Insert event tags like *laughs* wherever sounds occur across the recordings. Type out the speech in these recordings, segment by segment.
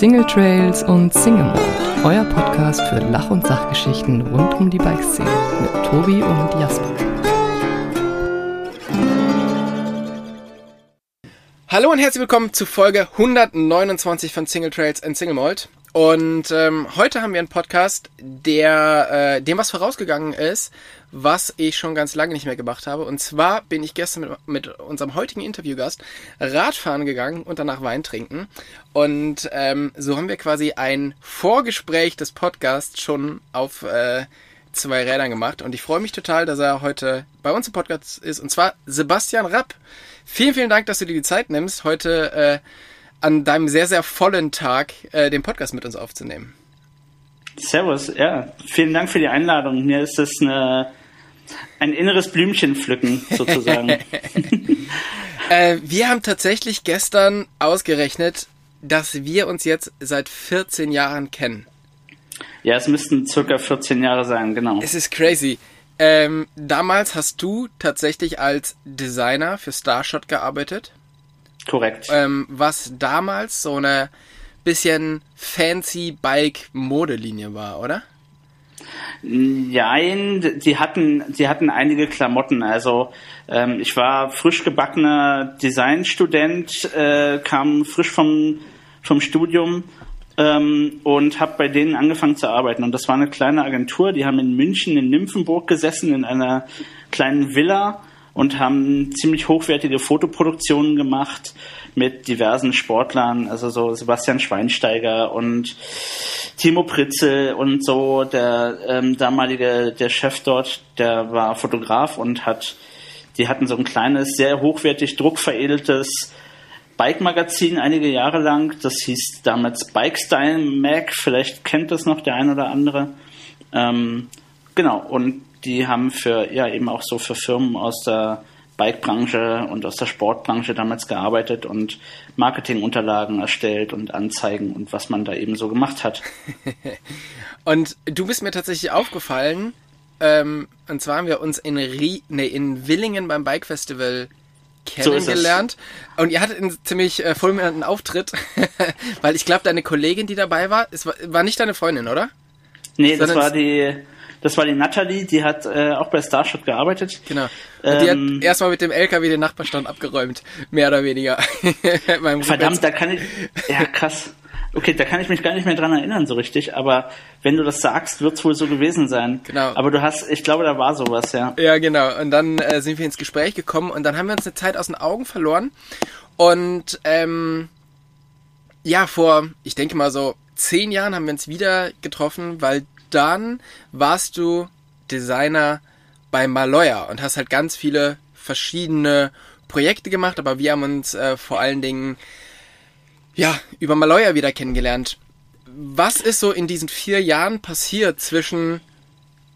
Single Trails und Single Mode, euer Podcast für Lach- und Sachgeschichten rund um die Bikeszene mit Tobi und Jasper. Hallo und herzlich willkommen zu Folge 129 von Single Trails and Single Mold. Und ähm, heute haben wir einen Podcast, der äh, dem was vorausgegangen ist, was ich schon ganz lange nicht mehr gemacht habe. Und zwar bin ich gestern mit, mit unserem heutigen Interviewgast Radfahren gegangen und danach Wein trinken. Und ähm, so haben wir quasi ein Vorgespräch des Podcasts schon auf äh, zwei Rädern gemacht. Und ich freue mich total, dass er heute bei uns im Podcast ist. Und zwar Sebastian Rapp. Vielen, vielen Dank, dass du dir die Zeit nimmst, heute äh, an deinem sehr, sehr vollen Tag äh, den Podcast mit uns aufzunehmen. Servus, ja. Vielen Dank für die Einladung. Mir ist das eine, ein inneres Blümchen pflücken, sozusagen. *laughs* äh, wir haben tatsächlich gestern ausgerechnet, dass wir uns jetzt seit 14 Jahren kennen. Ja, es müssten circa 14 Jahre sein, genau. Es ist crazy. Ähm, damals hast du tatsächlich als Designer für Starshot gearbeitet. Korrekt. Ähm, was damals so eine bisschen fancy Bike-Modelinie war, oder? Nein, die hatten, die hatten einige Klamotten. Also ähm, ich war frisch gebackener Designstudent, äh, kam frisch vom, vom Studium ähm, und habe bei denen angefangen zu arbeiten. Und das war eine kleine Agentur, die haben in München in Nymphenburg gesessen, in einer kleinen Villa und haben ziemlich hochwertige Fotoproduktionen gemacht mit diversen Sportlern, also so Sebastian Schweinsteiger und Timo Pritzel und so, der ähm, damalige, der Chef dort, der war Fotograf und hat, die hatten so ein kleines, sehr hochwertig druckveredeltes Bike-Magazin einige Jahre lang. Das hieß damals Bike Style Mag. Vielleicht kennt das noch der ein oder andere. Ähm, genau. Und die haben für, ja, eben auch so für Firmen aus der Bike-Branche und aus der Sportbranche damals gearbeitet und Marketingunterlagen erstellt und Anzeigen und was man da eben so gemacht hat. *laughs* und du bist mir tatsächlich aufgefallen, ähm, und zwar haben wir uns in, Rie nee, in Willingen beim Bike Festival kennengelernt. So und ihr hattet einen ziemlich äh, fulminanten Auftritt, *laughs* weil ich glaube, deine Kollegin, die dabei war, es war, war nicht deine Freundin, oder? Nee, Sondern das war die, das war die Natalie, die hat äh, auch bei Starshot gearbeitet. Genau. Und ähm, die hat ähm, erstmal mit dem LKW den Nachbarstand abgeräumt, mehr oder weniger. *laughs* Verdammt, da kann ich. Ja, krass. Okay, da kann ich mich gar nicht mehr dran erinnern so richtig, aber wenn du das sagst, wird es wohl so gewesen sein. Genau. Aber du hast, ich glaube, da war sowas, ja. Ja, genau. Und dann äh, sind wir ins Gespräch gekommen und dann haben wir uns eine Zeit aus den Augen verloren. Und ähm, ja, vor, ich denke mal so zehn Jahren haben wir uns wieder getroffen, weil dann warst du Designer bei Maloya und hast halt ganz viele verschiedene Projekte gemacht, aber wir haben uns äh, vor allen Dingen ja über Maloya wieder kennengelernt. Was ist so in diesen vier Jahren passiert zwischen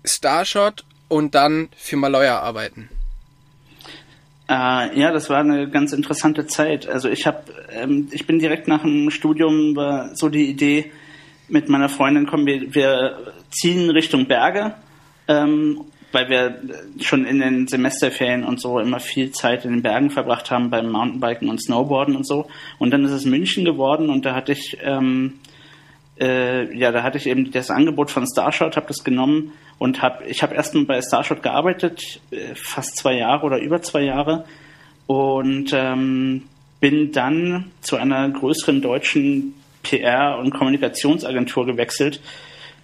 Starshot und dann für Maloya arbeiten? Äh, ja, das war eine ganz interessante Zeit. Also ich habe, ähm, ich bin direkt nach dem Studium war so die Idee mit meiner Freundin kommen wir, wir ziehen Richtung Berge, ähm, weil wir schon in den Semesterferien und so immer viel Zeit in den Bergen verbracht haben beim Mountainbiken und Snowboarden und so. Und dann ist es München geworden und da hatte ich ähm, äh, ja, da hatte ich eben das Angebot von Starshot, habe das genommen und habe, ich habe erstmal bei Starshot gearbeitet, äh, fast zwei Jahre oder über zwei Jahre und ähm, bin dann zu einer größeren deutschen PR- und Kommunikationsagentur gewechselt.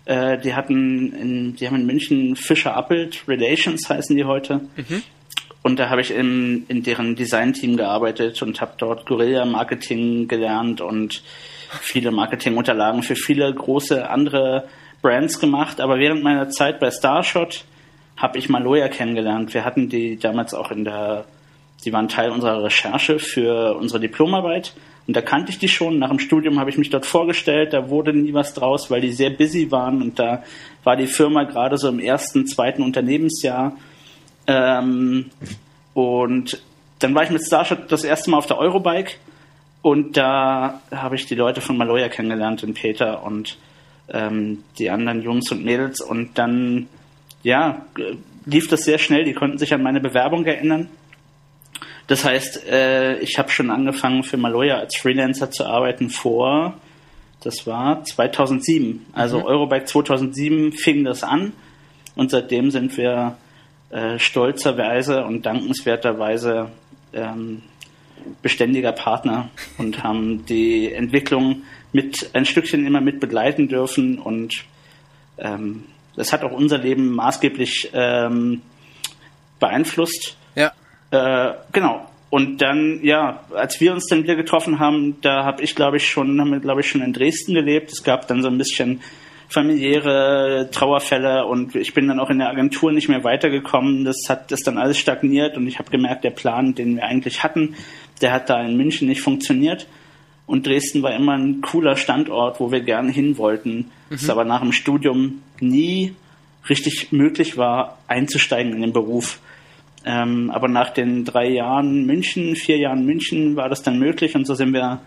Äh, die hatten, in, die haben in München Fischer Appelt Relations heißen die heute. Mhm. Und da habe ich in, in deren Designteam gearbeitet und habe dort Guerilla-Marketing gelernt und viele Marketingunterlagen für viele große andere Brands gemacht. Aber während meiner Zeit bei Starshot habe ich Maloya kennengelernt. Wir hatten die damals auch in der, die waren Teil unserer Recherche für unsere Diplomarbeit. Und da kannte ich die schon. Nach dem Studium habe ich mich dort vorgestellt. Da wurde nie was draus, weil die sehr busy waren. Und da war die Firma gerade so im ersten, zweiten Unternehmensjahr. Ähm, und dann war ich mit Starshot das erste Mal auf der Eurobike und da habe ich die Leute von Maloya kennengelernt, den Peter und ähm, die anderen Jungs und Mädels. Und dann, ja, lief das sehr schnell. Die konnten sich an meine Bewerbung erinnern. Das heißt, äh, ich habe schon angefangen für Maloya als Freelancer zu arbeiten vor Das war 2007. Also mhm. Eurobike 2007 fing das an und seitdem sind wir äh, stolzerweise und dankenswerterweise ähm, beständiger Partner und haben die Entwicklung mit ein Stückchen immer mit begleiten dürfen und ähm, das hat auch unser Leben maßgeblich ähm, beeinflusst. Äh, genau. Und dann, ja, als wir uns dann wieder getroffen haben, da habe ich, glaube ich, schon, haben wir, glaube ich, schon in Dresden gelebt. Es gab dann so ein bisschen familiäre Trauerfälle und ich bin dann auch in der Agentur nicht mehr weitergekommen. Das hat das dann alles stagniert und ich habe gemerkt, der Plan, den wir eigentlich hatten, der hat da in München nicht funktioniert. Und Dresden war immer ein cooler Standort, wo wir gerne hin wollten. Mhm. Es aber nach dem Studium nie richtig möglich war, einzusteigen in den Beruf. Ähm, aber nach den drei Jahren München, vier Jahren München war das dann möglich und so sind wir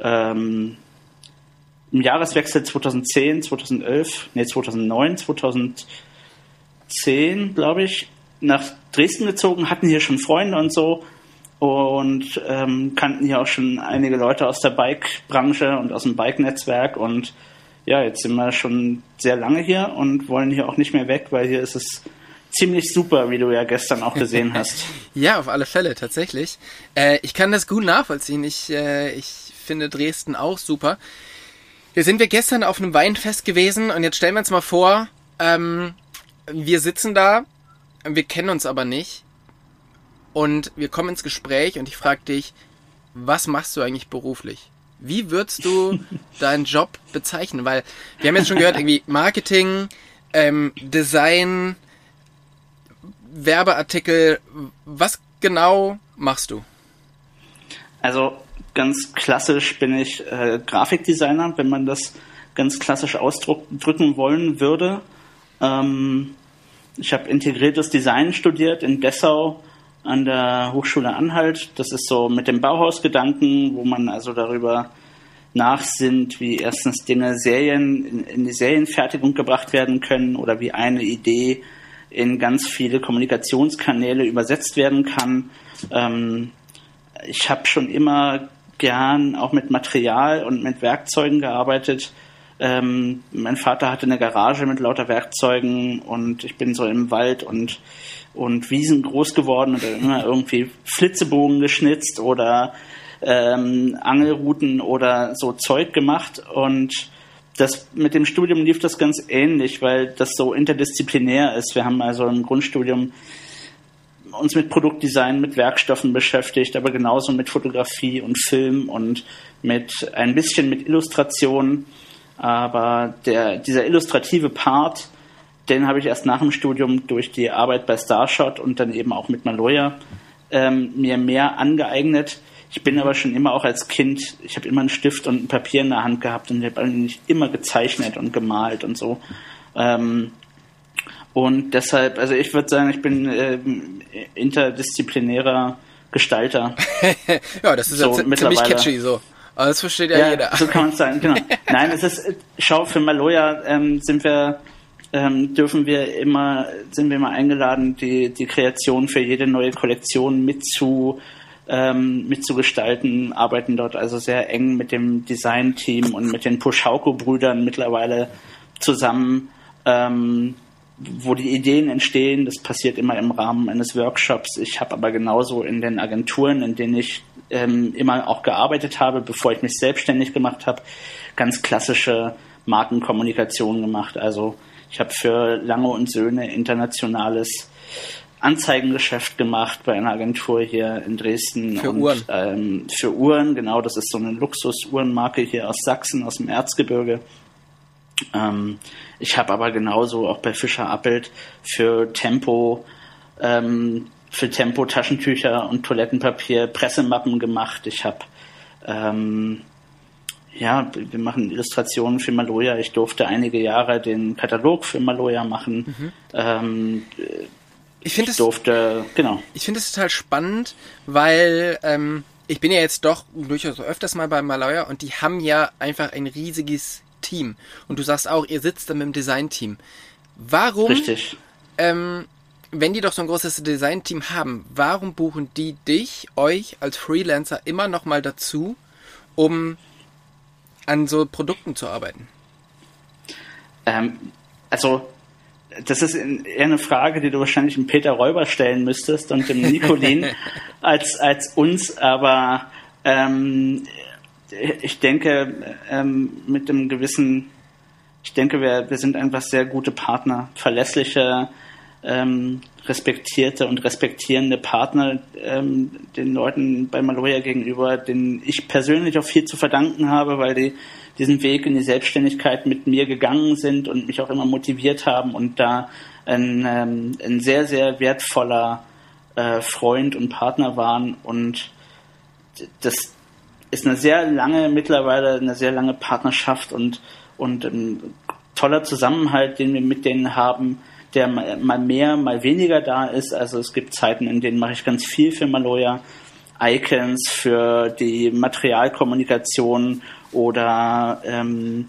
ähm, im Jahreswechsel 2010, 2011, nee 2009, 2010, glaube ich, nach Dresden gezogen, hatten hier schon Freunde und so und ähm, kannten hier auch schon einige Leute aus der Bike-Branche und aus dem Bike-Netzwerk und ja, jetzt sind wir schon sehr lange hier und wollen hier auch nicht mehr weg, weil hier ist es ziemlich super, wie du ja gestern auch gesehen *laughs* hast. ja, auf alle Fälle, tatsächlich. Äh, ich kann das gut nachvollziehen. Ich, äh, ich finde Dresden auch super. Hier sind wir gestern auf einem Weinfest gewesen und jetzt stellen wir uns mal vor, ähm, wir sitzen da, wir kennen uns aber nicht und wir kommen ins Gespräch und ich frage dich, was machst du eigentlich beruflich? Wie würdest du *laughs* deinen Job bezeichnen? Weil wir haben jetzt schon gehört, irgendwie Marketing, ähm, Design, Werbeartikel. Was genau machst du? Also ganz klassisch bin ich äh, Grafikdesigner, wenn man das ganz klassisch ausdrücken wollen würde. Ähm, ich habe integriertes Design studiert in Dessau an der Hochschule Anhalt. Das ist so mit dem Bauhausgedanken, wo man also darüber nachsinnt, wie erstens Dinge Serien in, in die Serienfertigung gebracht werden können oder wie eine Idee in ganz viele Kommunikationskanäle übersetzt werden kann. Ähm, ich habe schon immer gern auch mit Material und mit Werkzeugen gearbeitet. Ähm, mein Vater hatte eine Garage mit lauter Werkzeugen und ich bin so im Wald und, und Wiesen groß geworden und immer irgendwie Flitzebogen geschnitzt oder ähm, Angelrouten oder so Zeug gemacht und das mit dem Studium lief das ganz ähnlich, weil das so interdisziplinär ist. Wir haben also im Grundstudium uns mit Produktdesign, mit Werkstoffen beschäftigt, aber genauso mit Fotografie und Film und mit ein bisschen mit Illustration. Aber der, dieser illustrative Part, den habe ich erst nach dem Studium durch die Arbeit bei Starshot und dann eben auch mit Maloya ähm, mir mehr angeeignet. Ich bin aber schon immer auch als Kind, ich habe immer einen Stift und ein Papier in der Hand gehabt und ich habe eigentlich immer gezeichnet und gemalt und so. Ähm, und deshalb, also ich würde sagen, ich bin äh, interdisziplinärer Gestalter. *laughs* ja, das ist so ja ziemlich catchy so. Aber das versteht ja, ja jeder. So kann man es sagen, genau. *laughs* Nein, es ist, schau, für Maloya ähm, sind wir, ähm, dürfen wir immer, sind wir immer eingeladen, die, die Kreation für jede neue Kollektion mit zu ähm, mitzugestalten, arbeiten dort also sehr eng mit dem Design-Team und mit den Puschauko-Brüdern mittlerweile zusammen. Ähm, wo die Ideen entstehen, das passiert immer im Rahmen eines Workshops. Ich habe aber genauso in den Agenturen, in denen ich ähm, immer auch gearbeitet habe, bevor ich mich selbstständig gemacht habe, ganz klassische Markenkommunikation gemacht. Also ich habe für Lange und Söhne internationales Anzeigengeschäft gemacht bei einer Agentur hier in Dresden. Für und, Uhren. Ähm, für Uhren, genau. Das ist so eine Luxus-Uhrenmarke hier aus Sachsen, aus dem Erzgebirge. Ähm, ich habe aber genauso auch bei Fischer Appelt für Tempo, ähm, für Tempo Taschentücher und Toilettenpapier Pressemappen gemacht. Ich habe ähm, ja, wir machen Illustrationen für Maloya. Ich durfte einige Jahre den Katalog für Maloya machen. Mhm. Ähm, ich finde es durfte, genau. Ich finde es total spannend, weil ähm, ich bin ja jetzt doch durchaus öfters mal bei Maloya und die haben ja einfach ein riesiges Team. Und du sagst auch, ihr sitzt dann mit dem Design-Team. Warum, Richtig. Ähm, wenn die doch so ein großes Design-Team haben, warum buchen die dich, euch als Freelancer immer noch mal dazu, um an so Produkten zu arbeiten? Ähm, also das ist eher eine Frage, die du wahrscheinlich dem Peter Räuber stellen müsstest und dem Nicolin *laughs* als, als uns, aber ähm, ich denke, ähm, mit einem gewissen, ich denke, wir, wir sind einfach sehr gute Partner, verlässliche, ähm, respektierte und respektierende Partner ähm, den Leuten bei Maloya gegenüber, denen ich persönlich auch viel zu verdanken habe, weil die diesen Weg in die Selbstständigkeit mit mir gegangen sind und mich auch immer motiviert haben und da ein, ähm, ein sehr, sehr wertvoller äh, Freund und Partner waren. Und das ist eine sehr lange, mittlerweile eine sehr lange Partnerschaft und, und ein toller Zusammenhalt, den wir mit denen haben, der mal mehr, mal weniger da ist. Also es gibt Zeiten, in denen mache ich ganz viel für Maloya. Icons für die Materialkommunikation oder ähm,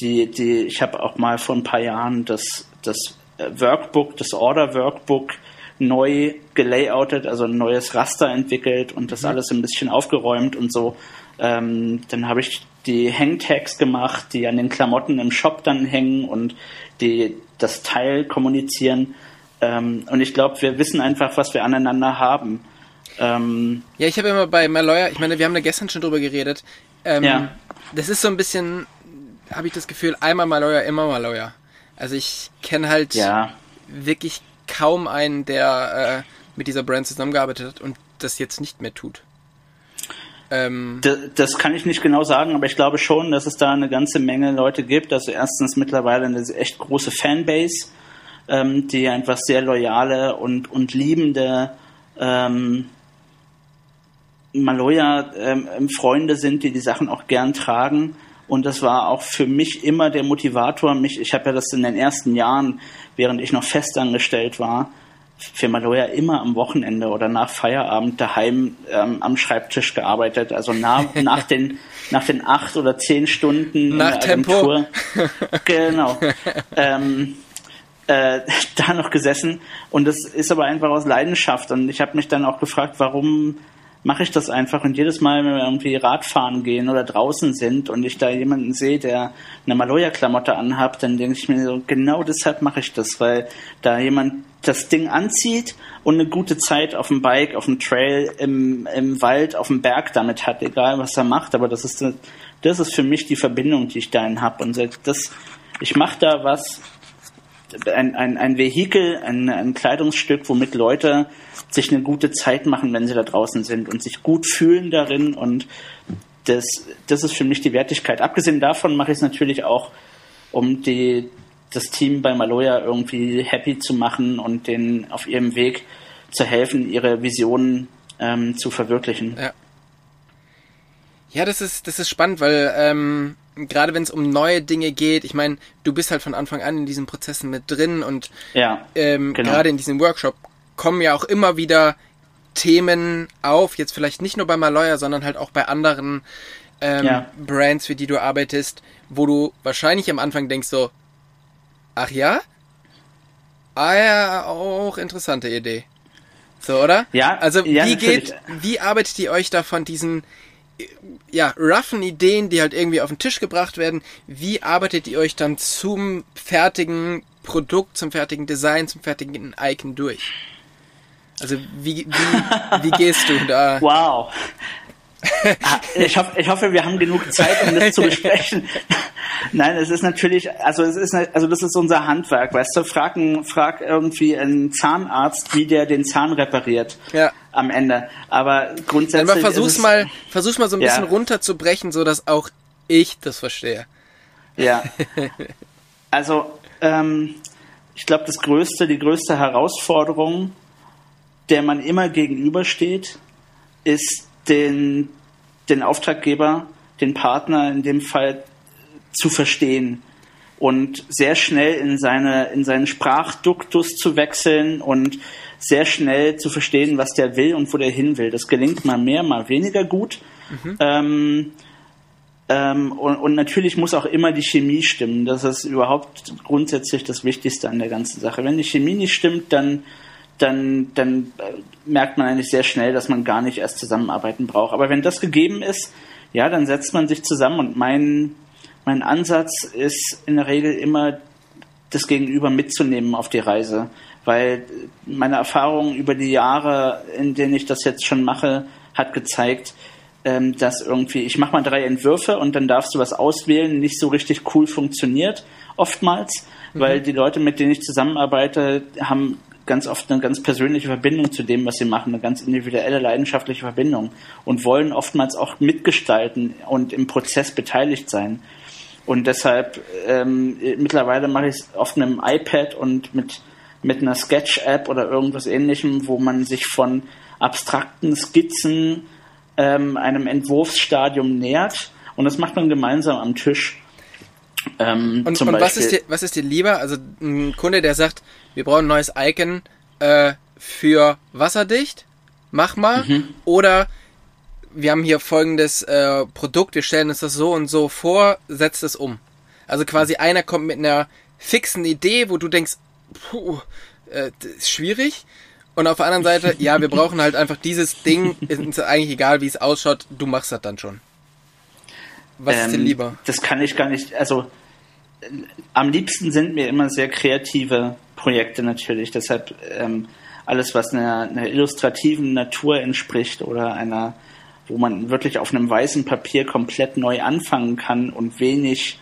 die, die, ich habe auch mal vor ein paar Jahren das, das Workbook, das Order Workbook neu gelayoutet, also ein neues Raster entwickelt und das mhm. alles ein bisschen aufgeräumt und so. Ähm, dann habe ich die Hangtags gemacht, die an den Klamotten im Shop dann hängen und die das Teil kommunizieren. Ähm, und ich glaube, wir wissen einfach, was wir aneinander haben. Ähm, ja, ich habe immer bei Maloya, ich meine, wir haben da gestern schon drüber geredet. Ähm, ja das ist so ein bisschen, habe ich das Gefühl, einmal mal Lawyer, immer mal Lawyer. Also ich kenne halt ja. wirklich kaum einen, der äh, mit dieser Brand zusammengearbeitet hat und das jetzt nicht mehr tut. Ähm, das, das, kann ich nicht genau sagen, aber ich glaube schon, dass es da eine ganze Menge Leute gibt. Also erstens mittlerweile eine echt große Fanbase, ähm, die einfach sehr loyale und, und liebende ähm, Maloya ähm, ähm, Freunde sind, die die Sachen auch gern tragen. Und das war auch für mich immer der Motivator. Mich, ich habe ja das in den ersten Jahren, während ich noch festangestellt war, für Maloya immer am Wochenende oder nach Feierabend daheim ähm, am Schreibtisch gearbeitet. Also nach, *laughs* nach, den, nach den acht oder zehn Stunden nach in der Agentur. *laughs* Genau. ähm, äh, *laughs* da noch gesessen. Und das ist aber einfach aus Leidenschaft. Und ich habe mich dann auch gefragt, warum mache ich das einfach. Und jedes Mal, wenn wir irgendwie Radfahren gehen oder draußen sind und ich da jemanden sehe, der eine Maloya-Klamotte anhabt, dann denke ich mir so, genau deshalb mache ich das, weil da jemand das Ding anzieht und eine gute Zeit auf dem Bike, auf dem Trail, im, im Wald, auf dem Berg damit hat, egal was er macht, aber das ist das ist für mich die Verbindung, die ich dahin habe und das ich mache da was ein, ein, ein Vehikel, ein, ein Kleidungsstück, womit Leute sich eine gute Zeit machen, wenn sie da draußen sind und sich gut fühlen darin. Und das, das ist für mich die Wertigkeit. Abgesehen davon mache ich es natürlich auch, um die, das Team bei Maloya irgendwie happy zu machen und denen auf ihrem Weg zu helfen, ihre Visionen ähm, zu verwirklichen. Ja. Ja, das ist, das ist spannend, weil ähm, gerade wenn es um neue Dinge geht, ich meine, du bist halt von Anfang an in diesen Prozessen mit drin und ja, ähm, genau. gerade in diesem Workshop kommen ja auch immer wieder Themen auf, jetzt vielleicht nicht nur bei Maloya, sondern halt auch bei anderen ähm, ja. Brands, für die du arbeitest, wo du wahrscheinlich am Anfang denkst so, ach ja? Ah ja, auch interessante Idee. So, oder? Ja. Also ja, wie geht, wie arbeitet ihr euch da von diesen ja, roughen Ideen, die halt irgendwie auf den Tisch gebracht werden, wie arbeitet ihr euch dann zum fertigen Produkt, zum fertigen Design, zum fertigen Icon durch? Also wie, wie, wie *laughs* gehst du da? Wow. Ah, ich, hoffe, ich hoffe, wir haben genug Zeit, um das zu *laughs* besprechen. Nein, es ist natürlich, also es ist, also das ist unser Handwerk, weißt du, frag, frag irgendwie einen Zahnarzt, wie der den Zahn repariert. Ja. Am Ende. Aber grundsätzlich. Aber versuch's mal, versuch's mal so ein ja. bisschen runterzubrechen, so dass auch ich das verstehe. Ja. *laughs* Also, ähm, ich glaube, das größte, die größte Herausforderung, der man immer gegenübersteht, ist den, den Auftraggeber, den Partner in dem Fall zu verstehen und sehr schnell in seine in seinen Sprachduktus zu wechseln und sehr schnell zu verstehen, was der will und wo der hin will. Das gelingt mal mehr, mal weniger gut. Mhm. Ähm, ähm, und, und, natürlich muss auch immer die Chemie stimmen. Das ist überhaupt grundsätzlich das Wichtigste an der ganzen Sache. Wenn die Chemie nicht stimmt, dann dann, dann äh, merkt man eigentlich sehr schnell, dass man gar nicht erst zusammenarbeiten braucht. Aber wenn das gegeben ist, ja, dann setzt man sich zusammen und mein, mein Ansatz ist in der Regel immer, das Gegenüber mitzunehmen auf die Reise. Weil meine Erfahrung über die Jahre, in denen ich das jetzt schon mache, hat gezeigt, ähm, dass irgendwie, ich mache mal drei Entwürfe und dann darfst du was auswählen, nicht so richtig cool funktioniert, oftmals, mhm. weil die Leute, mit denen ich zusammenarbeite, haben ganz oft eine ganz persönliche Verbindung zu dem, was sie machen, eine ganz individuelle, leidenschaftliche Verbindung und wollen oftmals auch mitgestalten und im Prozess beteiligt sein. Und deshalb ähm, mittlerweile mache ich es oft mit einem iPad und mit, mit einer Sketch-App oder irgendwas ähnlichem, wo man sich von abstrakten Skizzen ähm, einem Entwurfsstadium nähert. Und das macht man gemeinsam am Tisch. Ähm, und, und was, ist dir, was ist dir lieber? Also ein Kunde, der sagt, wir brauchen ein neues Icon äh, für wasserdicht, mach mal. Mhm. Oder wir haben hier folgendes äh, Produkt, wir stellen uns das so und so vor, setzt es um. Also quasi einer kommt mit einer fixen Idee, wo du denkst, puh, äh, das ist schwierig. Und auf der anderen Seite, *laughs* ja, wir brauchen halt einfach dieses Ding, ist eigentlich egal, wie es ausschaut, du machst das dann schon. Was ähm, ist dir lieber? Das kann ich gar nicht, also am liebsten sind mir immer sehr kreative Projekte natürlich. Deshalb ähm, alles, was einer, einer illustrativen Natur entspricht oder einer, wo man wirklich auf einem weißen Papier komplett neu anfangen kann und wenig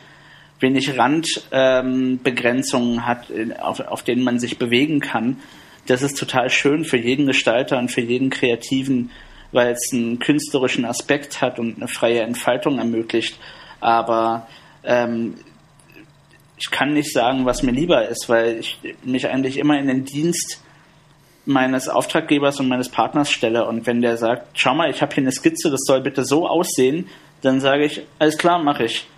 wenig Randbegrenzungen ähm, hat, auf, auf denen man sich bewegen kann. Das ist total schön für jeden Gestalter und für jeden Kreativen, weil es einen künstlerischen Aspekt hat und eine freie Entfaltung ermöglicht. Aber ähm, ich kann nicht sagen, was mir lieber ist, weil ich mich eigentlich immer in den Dienst meines Auftraggebers und meines Partners stelle. Und wenn der sagt, schau mal, ich habe hier eine Skizze, das soll bitte so aussehen, dann sage ich, alles klar, mache ich.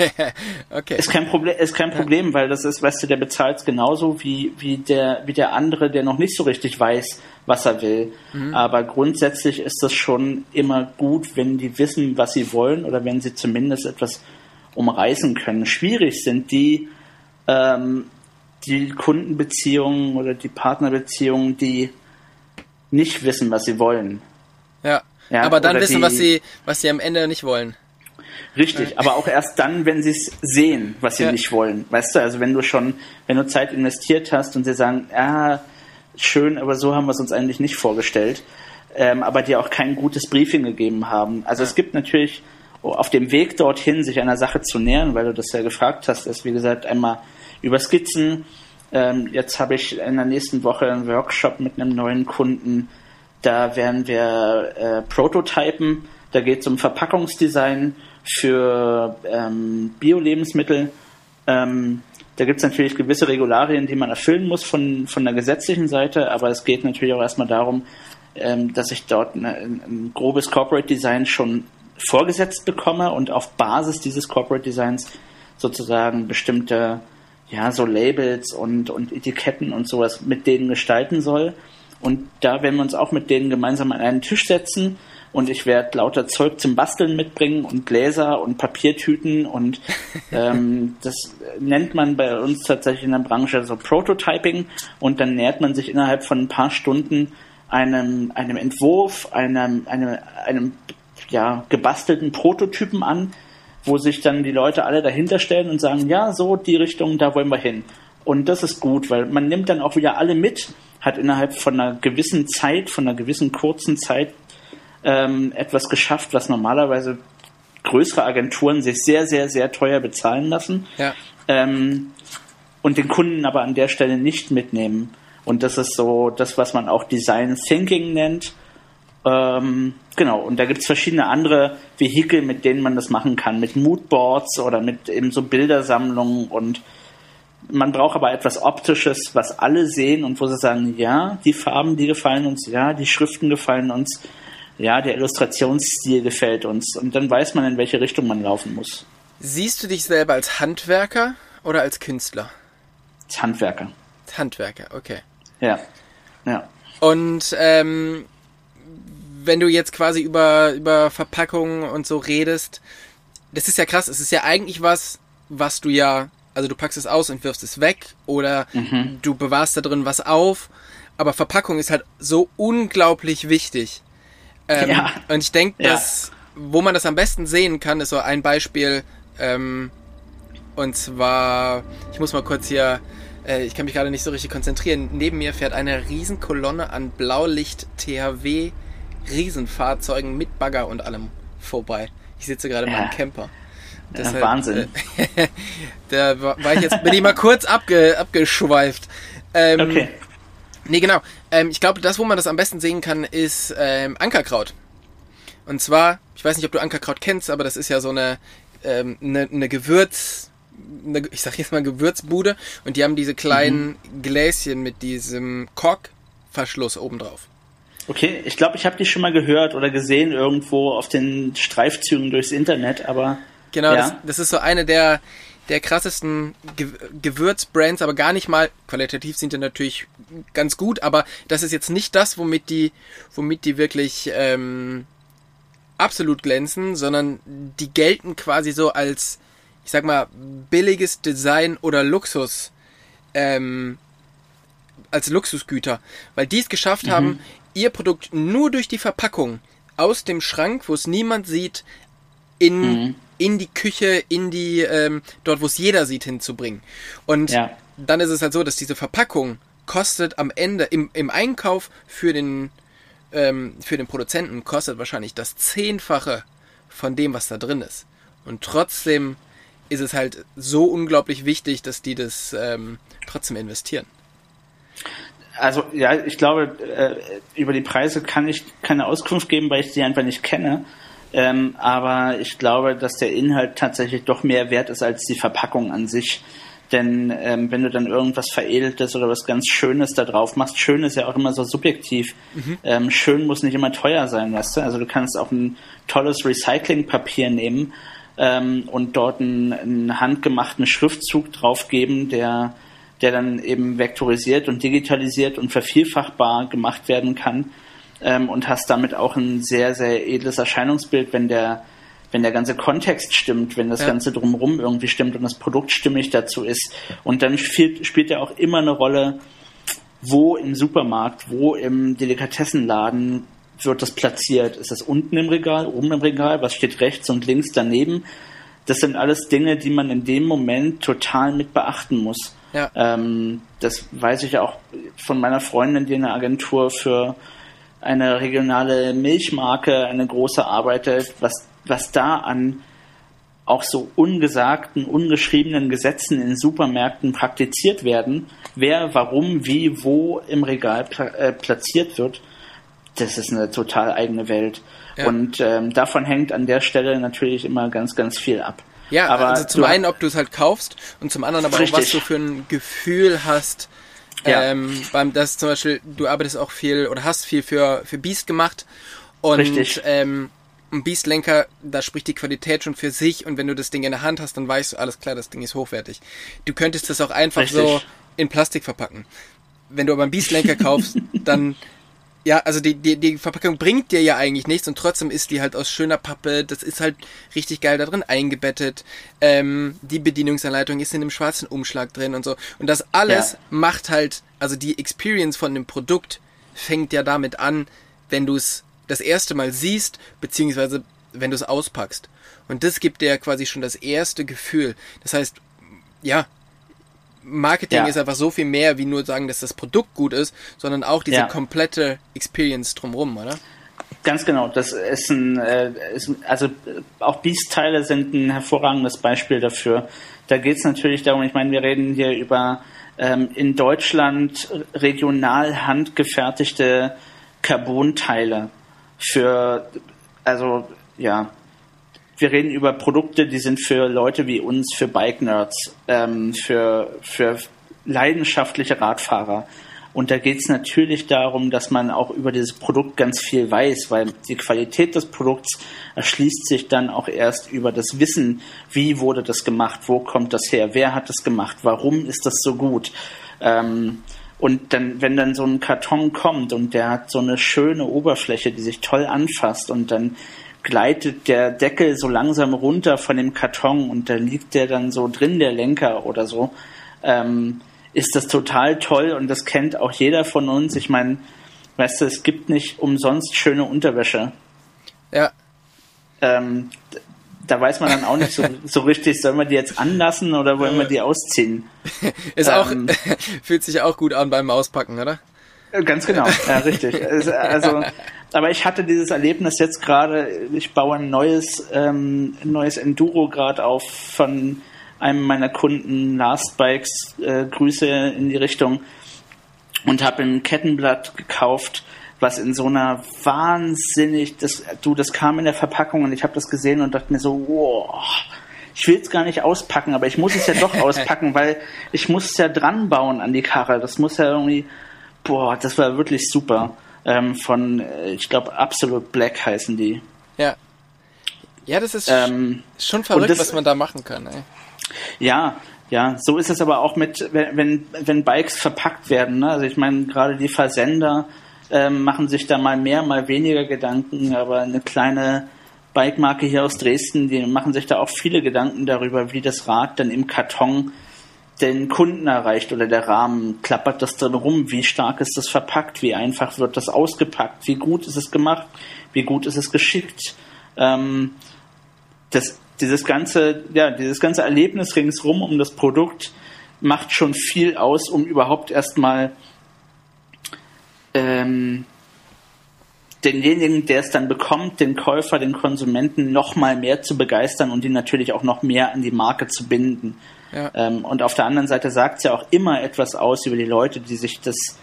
*laughs* okay. Ist kein Problem, ist kein Problem, weil das ist, weißt du, der bezahlt genauso wie, wie der, wie der andere, der noch nicht so richtig weiß, was er will. Mhm. Aber grundsätzlich ist das schon immer gut, wenn die wissen, was sie wollen oder wenn sie zumindest etwas umreißen können. Schwierig sind die, ähm, die Kundenbeziehungen oder die Partnerbeziehungen, die nicht wissen, was sie wollen. Ja. ja aber dann wissen, die, was sie, was sie am Ende nicht wollen. Richtig, ja. aber auch erst dann, wenn sie es sehen, was sie ja. nicht wollen. Weißt du, also wenn du schon, wenn du Zeit investiert hast und sie sagen, ja, schön, aber so haben wir es uns eigentlich nicht vorgestellt, ähm, aber dir auch kein gutes Briefing gegeben haben. Also es gibt natürlich auf dem Weg dorthin, sich einer Sache zu nähern, weil du das ja gefragt hast, ist wie gesagt einmal über Skizzen. Ähm, jetzt habe ich in der nächsten Woche einen Workshop mit einem neuen Kunden. Da werden wir äh, Prototypen. Da geht es um Verpackungsdesign für ähm, Bio-Lebensmittel. Ähm, da gibt es natürlich gewisse Regularien, die man erfüllen muss von, von der gesetzlichen Seite, aber es geht natürlich auch erstmal darum, ähm, dass ich dort eine, ein grobes Corporate Design schon vorgesetzt bekomme und auf Basis dieses Corporate Designs sozusagen bestimmte ja, so Labels und, und Etiketten und sowas mit denen gestalten soll. Und da werden wir uns auch mit denen gemeinsam an einen Tisch setzen und ich werde lauter Zeug zum Basteln mitbringen und Gläser und Papiertüten und *laughs* ähm, das nennt man bei uns tatsächlich in der Branche so Prototyping und dann nähert man sich innerhalb von ein paar Stunden einem, einem Entwurf, einem, einem, einem ja, gebastelten Prototypen an, wo sich dann die Leute alle dahinter stellen und sagen, ja, so die Richtung, da wollen wir hin. Und das ist gut, weil man nimmt dann auch wieder alle mit, hat innerhalb von einer gewissen Zeit, von einer gewissen kurzen Zeit ähm, etwas geschafft, was normalerweise größere Agenturen sich sehr, sehr, sehr teuer bezahlen lassen. Ja. Ähm, und den Kunden aber an der Stelle nicht mitnehmen. Und das ist so das, was man auch Design Thinking nennt. Ähm, genau, und da gibt es verschiedene andere Vehikel, mit denen man das machen kann, mit Moodboards oder mit eben so Bildersammlungen und man braucht aber etwas Optisches, was alle sehen und wo sie sagen, ja, die Farben, die gefallen uns, ja, die Schriften gefallen uns, ja, der Illustrationsstil gefällt uns und dann weiß man, in welche Richtung man laufen muss. Siehst du dich selber als Handwerker oder als Künstler? Als Handwerker. Als Handwerker, okay. Ja, ja. Und ähm, wenn du jetzt quasi über, über Verpackungen und so redest, das ist ja krass. Es ist ja eigentlich was, was du ja, also du packst es aus und wirfst es weg oder mhm. du bewahrst da drin was auf. Aber Verpackung ist halt so unglaublich wichtig. Ähm, ja. Und ich denke, ja. dass wo man das am besten sehen kann, ist so ein Beispiel. Ähm, und zwar, ich muss mal kurz hier, äh, ich kann mich gerade nicht so richtig konzentrieren. Neben mir fährt eine Riesenkolonne an Blaulicht THW Riesenfahrzeugen mit Bagger und allem vorbei. Ich sitze gerade ja. in meinem Camper. Deshalb, Wahnsinn. Äh, *laughs* da war ich jetzt, bin ich mal kurz abge, abgeschweift. Ähm, okay. Nee, genau. Ähm, ich glaube, das, wo man das am besten sehen kann, ist ähm, Ankerkraut. Und zwar, ich weiß nicht, ob du Ankerkraut kennst, aber das ist ja so eine, ähm, eine, eine Gewürz, eine, ich sag jetzt mal Gewürzbude und die haben diese kleinen mhm. Gläschen mit diesem Korkverschluss obendrauf. Okay, ich glaube, ich habe die schon mal gehört oder gesehen irgendwo auf den Streifzügen durchs Internet, aber Genau, ja. das, das ist so eine der, der krassesten Ge Gewürzbrands, aber gar nicht mal, qualitativ sind die natürlich ganz gut, aber das ist jetzt nicht das, womit die, womit die wirklich ähm, absolut glänzen, sondern die gelten quasi so als, ich sag mal, billiges Design oder Luxus, ähm, als Luxusgüter, weil die es geschafft mhm. haben, ihr Produkt nur durch die Verpackung aus dem Schrank, wo es niemand sieht, in mhm in die Küche, in die, ähm, dort wo es jeder sieht, hinzubringen. Und ja. dann ist es halt so, dass diese Verpackung kostet am Ende im, im Einkauf für den, ähm, für den Produzenten kostet wahrscheinlich das Zehnfache von dem, was da drin ist. Und trotzdem ist es halt so unglaublich wichtig, dass die das ähm, trotzdem investieren. Also ja, ich glaube, äh, über die Preise kann ich keine Auskunft geben, weil ich die einfach nicht kenne. Ähm, aber ich glaube, dass der Inhalt tatsächlich doch mehr wert ist als die Verpackung an sich. Denn ähm, wenn du dann irgendwas Veredeltes oder was ganz Schönes da drauf machst, schön ist ja auch immer so subjektiv. Mhm. Ähm, schön muss nicht immer teuer sein, weißt du? Also du kannst auch ein tolles Recyclingpapier nehmen ähm, und dort einen, einen handgemachten Schriftzug draufgeben, der, der dann eben vektorisiert und digitalisiert und vervielfachbar gemacht werden kann ähm, und hast damit auch ein sehr, sehr edles Erscheinungsbild, wenn der, wenn der ganze Kontext stimmt, wenn das ja. Ganze drumherum irgendwie stimmt und das Produkt stimmig dazu ist. Und dann spielt, spielt ja auch immer eine Rolle, wo im Supermarkt, wo im Delikatessenladen wird das platziert? Ist das unten im Regal, oben im Regal? Was steht rechts und links daneben? Das sind alles Dinge, die man in dem Moment total mit beachten muss. Ja. Ähm, das weiß ich auch von meiner Freundin, die in der Agentur für eine regionale Milchmarke, eine große arbeitet, was, was da an auch so ungesagten, ungeschriebenen Gesetzen in Supermärkten praktiziert werden, wer, warum, wie, wo im Regal pla äh, platziert wird, das ist eine total eigene Welt. Ja. Und ähm, davon hängt an der Stelle natürlich immer ganz, ganz viel ab. Ja, aber also zum einen, ob du es halt kaufst und zum anderen aber richtig. auch, was du für ein Gefühl hast, ja. Ähm, beim, das zum Beispiel, du arbeitest auch viel oder hast viel für, für Beast gemacht. Und Richtig. Ähm, ein Beast-Lenker, da spricht die Qualität schon für sich und wenn du das Ding in der Hand hast, dann weißt du, alles klar, das Ding ist hochwertig. Du könntest das auch einfach Richtig. so in Plastik verpacken. Wenn du aber einen Beast-Lenker kaufst, *laughs* dann ja, also die, die, die Verpackung bringt dir ja eigentlich nichts und trotzdem ist die halt aus schöner Pappe. Das ist halt richtig geil da drin eingebettet. Ähm, die Bedienungsanleitung ist in einem schwarzen Umschlag drin und so. Und das alles ja. macht halt, also die Experience von dem Produkt fängt ja damit an, wenn du es das erste Mal siehst, beziehungsweise wenn du es auspackst. Und das gibt dir quasi schon das erste Gefühl. Das heißt, ja, Marketing ja. ist einfach so viel mehr, wie nur sagen, dass das Produkt gut ist, sondern auch diese ja. komplette Experience drumherum, oder? Ganz genau, das ist ein, äh, ist, also auch Beast-Teile sind ein hervorragendes Beispiel dafür. Da geht es natürlich darum, ich meine, wir reden hier über ähm, in Deutschland regional handgefertigte Carbon-Teile für, also ja, wir reden über Produkte, die sind für Leute wie uns, für Bike-Nerds, ähm, für, für leidenschaftliche Radfahrer. Und da geht es natürlich darum, dass man auch über dieses Produkt ganz viel weiß, weil die Qualität des Produkts erschließt sich dann auch erst über das Wissen, wie wurde das gemacht, wo kommt das her, wer hat das gemacht, warum ist das so gut. Ähm, und dann, wenn dann so ein Karton kommt und der hat so eine schöne Oberfläche, die sich toll anfasst und dann gleitet der Deckel so langsam runter von dem Karton und da liegt der dann so drin, der Lenker oder so, ähm, ist das total toll und das kennt auch jeder von uns. Ich meine, weißt du, es gibt nicht umsonst schöne Unterwäsche. Ja. ähm, da weiß man dann auch nicht so, *laughs* so richtig, sollen wir die jetzt anlassen oder wollen wir die ausziehen? *laughs* Ist auch, ähm, *laughs* fühlt sich auch gut an beim Auspacken, oder? Ganz genau, ja, richtig. Also, aber ich hatte dieses Erlebnis jetzt gerade, ich baue ein neues, ähm, neues Enduro gerade auf von einem meiner Kunden, Last Bikes, äh, Grüße in die Richtung und habe ein Kettenblatt gekauft, was in so einer wahnsinnig, das, du, das kam in der Verpackung und ich habe das gesehen und dachte mir so, wow, ich will es gar nicht auspacken, aber ich muss es ja doch *laughs* auspacken, weil ich muss es ja dran bauen an die Karre. Das muss ja irgendwie, boah, das war wirklich super. Ähm, von, äh, ich glaube, Absolute Black heißen die. Ja. Ja, das ist ähm, schon verrückt, das, was man da machen kann. Ey. Ja, ja, so ist es aber auch mit, wenn, wenn Bikes verpackt werden. Ne? Also ich meine, gerade die Versender ähm, machen sich da mal mehr, mal weniger Gedanken, aber eine kleine Bike-Marke hier aus Dresden, die machen sich da auch viele Gedanken darüber, wie das Rad dann im Karton den Kunden erreicht oder der Rahmen. Klappert das drin rum? Wie stark ist das verpackt? Wie einfach wird das ausgepackt? Wie gut ist es gemacht? Wie gut ist es geschickt? Ähm, das dieses ganze, ja, dieses ganze Erlebnis ringsrum um das Produkt macht schon viel aus, um überhaupt erstmal ähm, denjenigen, der es dann bekommt, den Käufer, den Konsumenten noch mal mehr zu begeistern und ihn natürlich auch noch mehr an die Marke zu binden. Ja. Ähm, und auf der anderen Seite sagt es ja auch immer etwas aus über die Leute, die sich das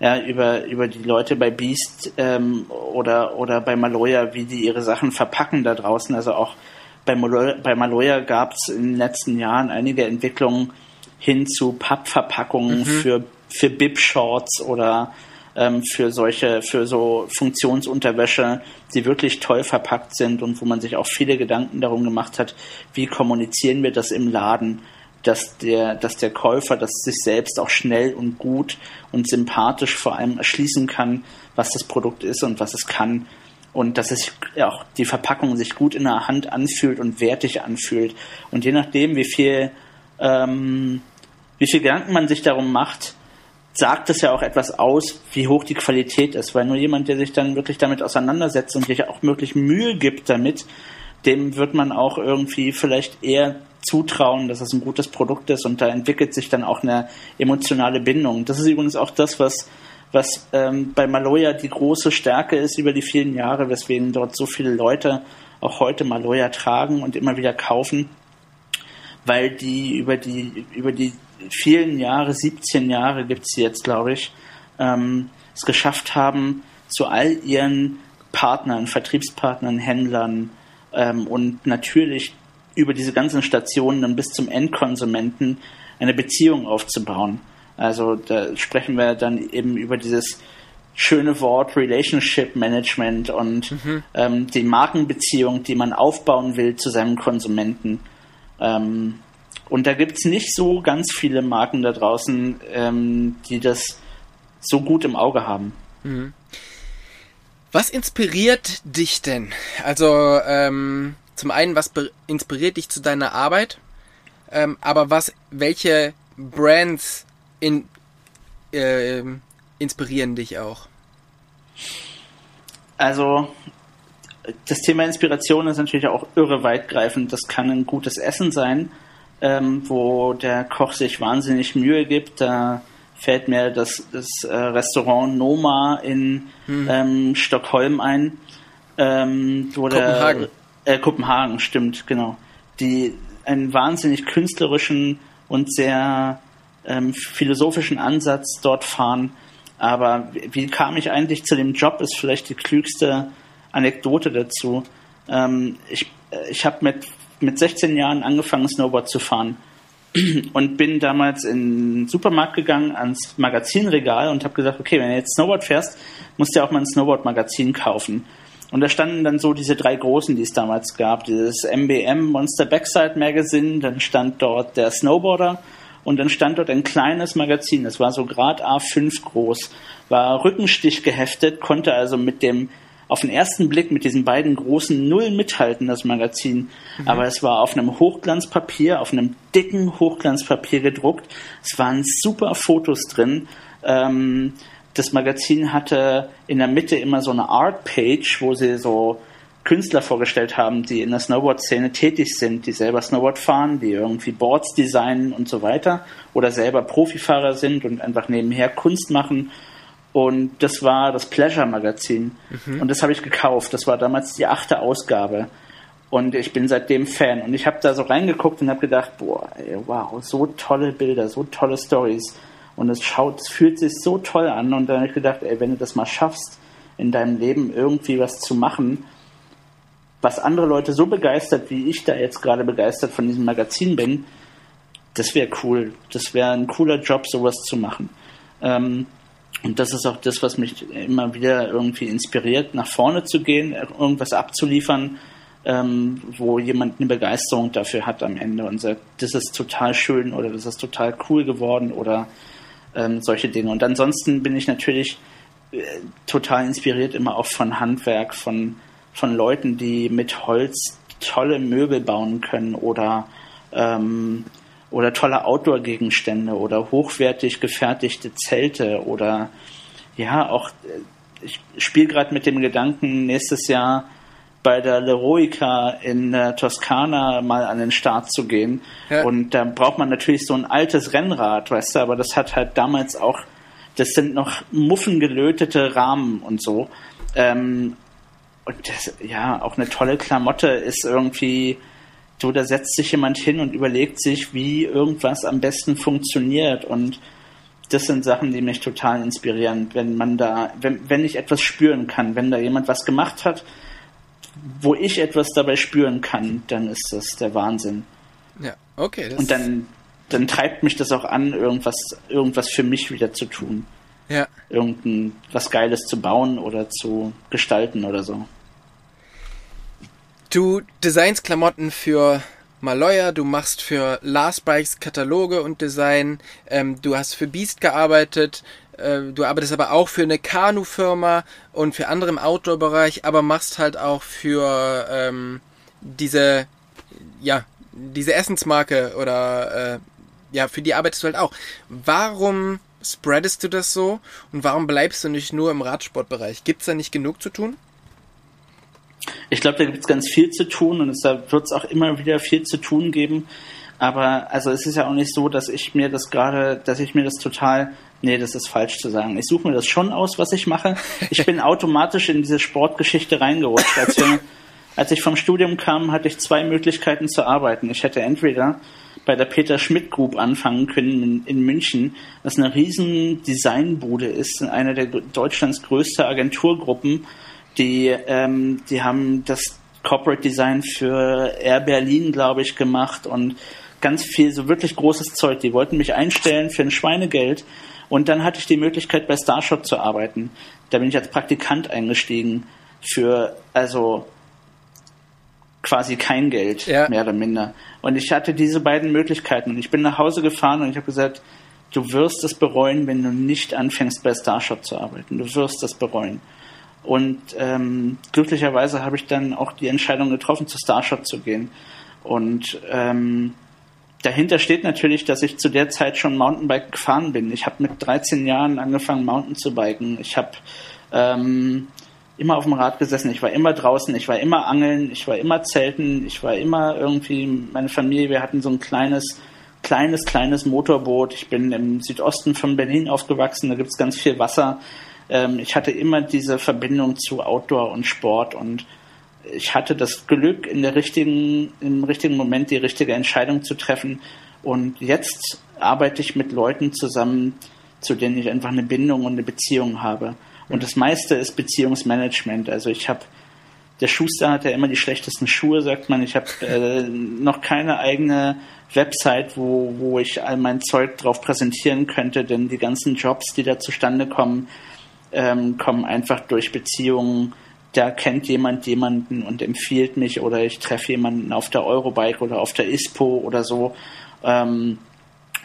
ja, über, über die Leute bei Beast ähm, oder, oder bei Maloya, wie die ihre Sachen verpacken da draußen. Also auch bei Maloya, bei Maloya gab es in den letzten Jahren einige Entwicklungen hin zu Pappverpackungen mhm. für, für Bib-Shorts oder ähm, für solche, für so Funktionsunterwäsche, die wirklich toll verpackt sind und wo man sich auch viele Gedanken darum gemacht hat, wie kommunizieren wir das im Laden, dass der, dass der Käufer das sich selbst auch schnell und gut und sympathisch vor allem erschließen kann, was das Produkt ist und was es kann und dass es auch die Verpackung sich gut in der Hand anfühlt und wertig anfühlt. Und je nachdem, wie viel, ähm, wie viel Gedanken man sich darum macht, sagt es ja auch etwas aus, wie hoch die Qualität ist, weil nur jemand, der sich dann wirklich damit auseinandersetzt und sich auch wirklich Mühe gibt damit, dem wird man auch irgendwie vielleicht eher zutrauen, dass es ein gutes Produkt ist und da entwickelt sich dann auch eine emotionale Bindung. Das ist übrigens auch das, was was ähm, bei Maloya die große Stärke ist über die vielen Jahre, weswegen dort so viele Leute auch heute Maloya tragen und immer wieder kaufen, weil die über die über die vielen Jahre, 17 Jahre gibt es jetzt, glaube ich, ähm, es geschafft haben, zu all ihren Partnern, Vertriebspartnern, Händlern ähm, und natürlich über diese ganzen Stationen dann bis zum Endkonsumenten eine Beziehung aufzubauen. Also da sprechen wir dann eben über dieses schöne Wort Relationship Management und mhm. ähm, die Markenbeziehung, die man aufbauen will zu seinem Konsumenten. Ähm, und da gibt es nicht so ganz viele Marken da draußen, ähm, die das so gut im Auge haben. Mhm. Was inspiriert dich denn? Also ähm, zum einen, was inspiriert dich zu deiner Arbeit? Ähm, aber was, welche Brands in, äh, inspirieren dich auch? Also, das Thema Inspiration ist natürlich auch irre weitgreifend. Das kann ein gutes Essen sein, ähm, wo der Koch sich wahnsinnig Mühe gibt. Da fällt mir das, das äh, Restaurant Noma in hm. ähm, Stockholm ein. Ähm, wo Kopenhagen. Der, äh, Kopenhagen, stimmt, genau. Die einen wahnsinnig künstlerischen und sehr ähm, philosophischen Ansatz dort fahren. Aber wie kam ich eigentlich zu dem Job, ist vielleicht die klügste Anekdote dazu. Ähm, ich äh, ich habe mit, mit 16 Jahren angefangen, Snowboard zu fahren und bin damals in den Supermarkt gegangen, ans Magazinregal und habe gesagt, okay, wenn du jetzt Snowboard fährst, musst du ja auch mal ein Snowboard-Magazin kaufen. Und da standen dann so diese drei großen, die es damals gab. Dieses MBM Monster Backside Magazine, dann stand dort der Snowboarder und dann stand dort ein kleines Magazin, das war so Grad A5 groß, war Rückenstich geheftet, konnte also mit dem auf den ersten Blick mit diesen beiden großen Nullen mithalten, das Magazin. Mhm. Aber es war auf einem Hochglanzpapier, auf einem dicken Hochglanzpapier gedruckt. Es waren super Fotos drin. Ähm, das Magazin hatte in der Mitte immer so eine Art-Page, wo sie so Künstler vorgestellt haben, die in der Snowboard-Szene tätig sind, die selber Snowboard fahren, die irgendwie Boards designen und so weiter oder selber Profifahrer sind und einfach nebenher Kunst machen. Und das war das Pleasure Magazin. Mhm. Und das habe ich gekauft. Das war damals die achte Ausgabe. Und ich bin seitdem Fan. Und ich habe da so reingeguckt und habe gedacht, boah, ey, wow, so tolle Bilder, so tolle Stories. Und es schaut, es fühlt sich so toll an. Und dann habe ich gedacht, ey, wenn du das mal schaffst, in deinem Leben irgendwie was zu machen, was andere Leute so begeistert, wie ich da jetzt gerade begeistert von diesem Magazin bin, das wäre cool. Das wäre ein cooler Job, sowas zu machen. Ähm, und das ist auch das, was mich immer wieder irgendwie inspiriert, nach vorne zu gehen, irgendwas abzuliefern, ähm, wo jemand eine Begeisterung dafür hat am Ende und sagt, das ist total schön oder das ist total cool geworden oder ähm, solche Dinge. Und ansonsten bin ich natürlich äh, total inspiriert immer auch von Handwerk, von von Leuten, die mit Holz tolle Möbel bauen können oder ähm, oder tolle Outdoor-Gegenstände oder hochwertig gefertigte Zelte oder ja auch äh, ich spiele gerade mit dem Gedanken nächstes Jahr bei der Leroica in äh, Toskana mal an den Start zu gehen. Ja. Und da braucht man natürlich so ein altes Rennrad, weißt du, aber das hat halt damals auch, das sind noch muffengelötete Rahmen und so. Ähm, und das, ja, auch eine tolle Klamotte ist irgendwie, so, da setzt sich jemand hin und überlegt sich, wie irgendwas am besten funktioniert. Und das sind Sachen, die mich total inspirieren, wenn man da, wenn, wenn ich etwas spüren kann, wenn da jemand was gemacht hat, wo ich etwas dabei spüren kann, dann ist das der Wahnsinn. Ja, okay. und dann, dann treibt mich das auch an, irgendwas, irgendwas für mich wieder zu tun. Ja. Irgendein was Geiles zu bauen oder zu gestalten oder so. Du designst Klamotten für Maloya, du machst für Last Bikes Kataloge und Design, ähm, du hast für Beast gearbeitet, äh, du arbeitest aber auch für eine Kanu-Firma und für andere im Outdoor-Bereich, aber machst halt auch für ähm, diese, ja, diese Essensmarke oder äh, ja, für die arbeitest du halt auch. Warum spreadest du das so und warum bleibst du nicht nur im Radsportbereich? Gibt's da nicht genug zu tun? Ich glaube, da gibt es ganz viel zu tun und da wird es auch immer wieder viel zu tun geben. Aber also es ist ja auch nicht so, dass ich mir das gerade, dass ich mir das total, nee, das ist falsch zu sagen. Ich suche mir das schon aus, was ich mache. Ich bin *laughs* automatisch in diese Sportgeschichte reingerutscht. Als, wir, als ich vom Studium kam, hatte ich zwei Möglichkeiten zu arbeiten. Ich hätte entweder bei der Peter Schmidt Group anfangen können in, in München, was eine riesen Designbude ist, eine der Deutschlands größte Agenturgruppen die, ähm, die haben das Corporate Design für Air Berlin, glaube ich, gemacht und ganz viel, so wirklich großes Zeug. Die wollten mich einstellen für ein Schweinegeld. Und dann hatte ich die Möglichkeit, bei Starshot zu arbeiten. Da bin ich als Praktikant eingestiegen für, also quasi kein Geld, ja. mehr oder minder. Und ich hatte diese beiden Möglichkeiten. Und ich bin nach Hause gefahren und ich habe gesagt, du wirst es bereuen, wenn du nicht anfängst, bei Starshot zu arbeiten. Du wirst es bereuen. Und ähm, glücklicherweise habe ich dann auch die Entscheidung getroffen, zu Starshot zu gehen. Und ähm, dahinter steht natürlich, dass ich zu der Zeit schon Mountainbike gefahren bin. Ich habe mit 13 Jahren angefangen, Mountain zu biken. Ich habe ähm, immer auf dem Rad gesessen. Ich war immer draußen. Ich war immer angeln. Ich war immer zelten. Ich war immer irgendwie, meine Familie, wir hatten so ein kleines, kleines, kleines Motorboot. Ich bin im Südosten von Berlin aufgewachsen. Da gibt es ganz viel Wasser ähm, ich hatte immer diese Verbindung zu Outdoor und Sport und ich hatte das Glück, in der richtigen, im richtigen Moment die richtige Entscheidung zu treffen. Und jetzt arbeite ich mit Leuten zusammen, zu denen ich einfach eine Bindung und eine Beziehung habe. Und das meiste ist Beziehungsmanagement. Also ich habe, der Schuster hat ja immer die schlechtesten Schuhe, sagt man. Ich habe äh, noch keine eigene Website, wo, wo ich all mein Zeug drauf präsentieren könnte, denn die ganzen Jobs, die da zustande kommen, ähm, kommen einfach durch Beziehungen. Da kennt jemand jemanden und empfiehlt mich oder ich treffe jemanden auf der Eurobike oder auf der ISPO oder so. Ähm,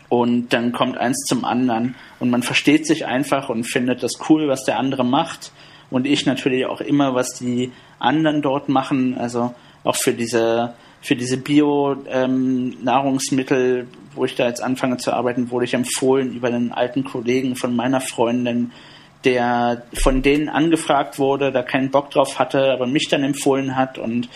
und dann kommt eins zum anderen und man versteht sich einfach und findet das cool, was der andere macht. Und ich natürlich auch immer, was die anderen dort machen. Also auch für diese für diese Bio-Nahrungsmittel, ähm, wo ich da jetzt anfange zu arbeiten, wurde ich empfohlen über einen alten Kollegen von meiner Freundin, der von denen angefragt wurde, da keinen Bock drauf hatte, aber mich dann empfohlen hat. Und